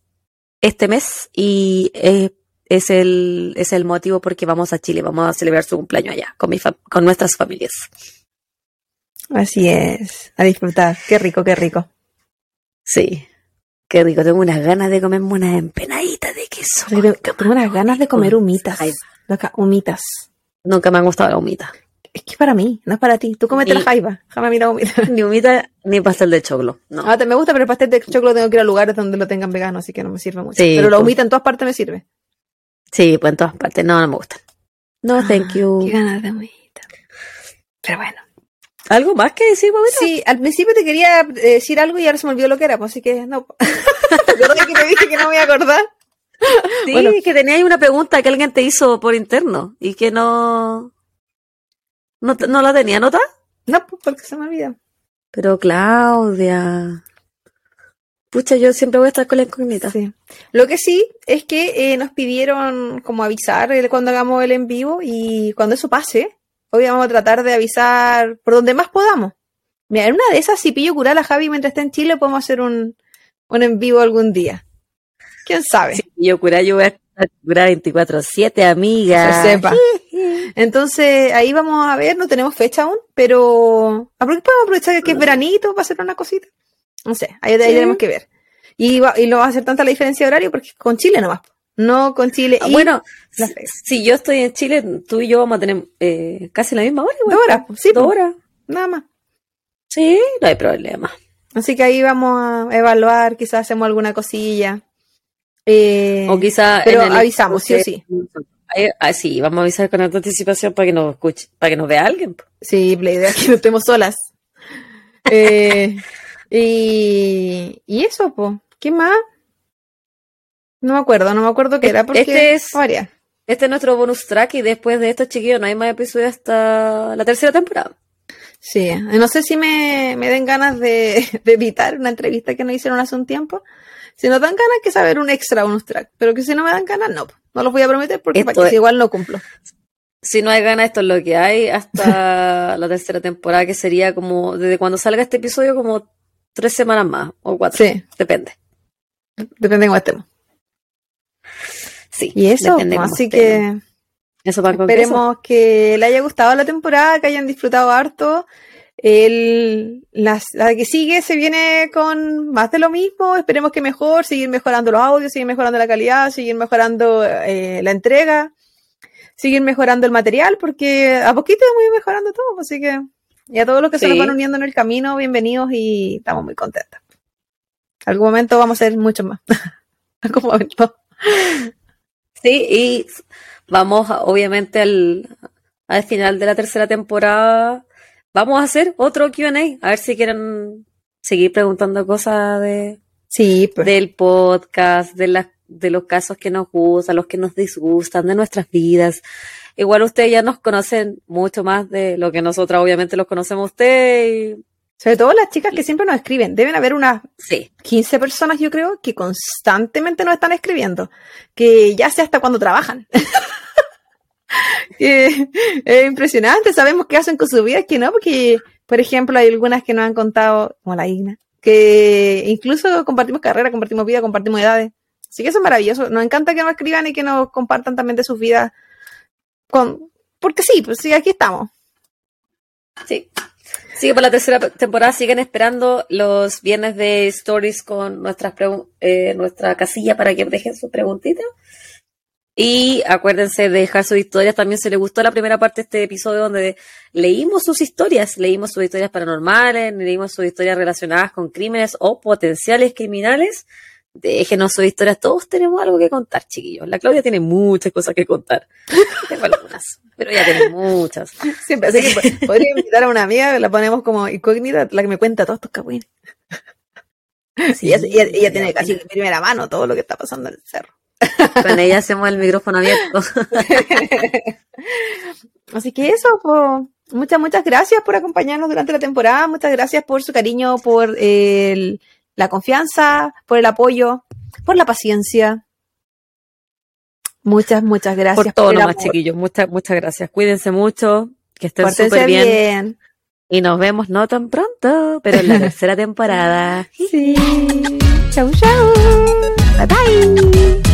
este mes y eh, es el es el motivo porque vamos a Chile, vamos a celebrar su cumpleaños allá con mi con nuestras familias. Así es. A disfrutar. Qué rico, qué rico. Sí. Qué rico, tengo unas ganas de comerme unas empanaditas de queso. Tengo tengo unas ganas de comer humitas. Loca, humitas. Nunca me han gustado las humitas. Es que para mí, no es para ti. Tú comete la jaiba. Jamás mira humita. Ni humita ni pastel de choclo. No. Ah, te- me gusta, pero el pastel de choclo tengo que ir a lugares donde lo tengan vegano, así que no me sirve mucho. Sí, pero la pues. humita en todas partes me sirve. Sí, pues en todas partes. No, no me gustan. No, thank Qué you. ganas de humita. Pero bueno. ¿Algo más que decir, Bobita? Sí, al principio te quería eh, decir algo y ahora se me olvidó lo que era, pues así que no. ¿Te acuerdas que te dije que no me voy a acordar? Sí, Bueno. que tenía ahí una pregunta que alguien te hizo por interno y que no. No, te- no la tenía nota. No, pues porque se me olvida. Pero Claudia. Pucha, yo siempre voy a estar con la incógnita. Sí. Lo que sí es que eh, nos pidieron como avisar el- cuando hagamos el en vivo y cuando eso pase, hoy vamos a tratar de avisar por donde más podamos. Mira, en una de esas, si pillo curar a Javi mientras está en Chile, podemos hacer un, un en vivo algún día. ¿Quién sabe? Sí, yo cura, yo voy a estar cura 24-7, amiga. se sepa. Entonces, ahí vamos a ver, no tenemos fecha aún, pero podemos aprovechar que es veranito para hacer una cosita. No sé, ahí, tenemos que ver. Y, va- y no va a hacer tanta la diferencia de horario porque con Chile nomás. No con Chile y bueno, si, yo estoy en Chile, tú y yo vamos a tener eh, casi la misma hora. igual. dos horas, sí, Dos horas. nada más. Sí, no hay problema. Así que ahí vamos a evaluar, quizás hacemos alguna cosilla. Eh, O quizá. pero el- avisamos, sí o sí. Ah, sí, vamos a avisar con anticipación para que nos escuche, para que nos vea alguien. Sí, la idea es que no estemos solas. Eh, y, y eso, pues. ¿Qué más? No me acuerdo, no me acuerdo qué era porque Este es-. Este es nuestro bonus track y después de esto, chiquillos, no hay más episodios hasta la tercera temporada. Sí, no sé si me, me den ganas de, de editar una entrevista que nos hicieron hace un tiempo. Si nos dan ganas, que saber un extra bonus track. Pero que si no me dan ganas, no. No los voy a prometer porque Esto para que es- si igual no cumplo. Si no hay ganas, esto es lo que hay hasta la tercera temporada, que sería como, desde cuando salga este episodio, como tres semanas más, o cuatro. Sí, Depende. depende de cómo estemos. Sí. Y eso, depende pues, cómo así estemos. que Eso esperemos que le haya gustado la temporada, que hayan disfrutado harto. El, la que sigue se viene con más de lo mismo. Esperemos que mejor, seguir mejorando los audios, seguir mejorando la calidad, seguir mejorando eh, la entrega, seguir mejorando el material, porque a poquito vamos a ir mejorando todo. Así que, y a todos los que se nos van uniendo en el camino, bienvenidos y estamos muy contentos. Algún momento vamos a hacer mucho más. Algún momento. Sí, y vamos a- obviamente al, al final de la tercera temporada. Vamos a hacer otro QA, a ver si quieren seguir preguntando cosas de, Sí, pues. del podcast, de las de los casos que nos gustan, los que nos disgustan, de nuestras vidas. Igual ustedes ya nos conocen mucho más de lo que nosotras obviamente los conocemos a ustedes. y- Sobre todo las chicas que siempre nos escriben. Deben haber unas Sí, 15 personas, yo creo, que constantemente nos están escribiendo. Que ya sé hasta cuando trabajan. es impresionante. Sabemos qué hacen con su vida, que no, porque, por ejemplo, hay algunas que nos han contado, como la Igna, que incluso compartimos carrera, compartimos vida, compartimos edades. Así que eso es maravilloso. Nos encanta que nos escriban y que nos compartan también de sus vidas. Con, porque sí, pues sí, aquí estamos. sí. Sigue por la tercera temporada, siguen esperando los viernes de stories con nuestras eh, nuestra casilla para que dejen sus preguntitas. Y acuérdense de dejar sus historias. También se les gustó la primera parte de este episodio donde leímos sus historias, leímos sus historias paranormales, leímos sus historias relacionadas con crímenes o potenciales criminales. Déjenos sus historias. Todos tenemos algo que contar, chiquillos. La Claudia tiene muchas cosas que contar. Tengo algunas, pero ella tiene muchas. Siempre, así que po- podría invitar a una amiga, la ponemos como incógnita, la que me cuenta todos estos cagüines. Y ella, ella- ella tiene casi de primera mano todo lo que está pasando en el cerro. Con ella hacemos el micrófono abierto. Así que eso, po. muchas, muchas gracias por acompañarnos durante la temporada, muchas gracias por su cariño, por el- la confianza, por el apoyo, por la paciencia. Muchas, muchas gracias Por todo el nomás, chiquillos. Muchas, muchas gracias. Cuídense mucho. Que estén súper bien. bien. Y nos vemos no tan pronto, pero en la tercera temporada. Sí. Chau, chau. Bye bye.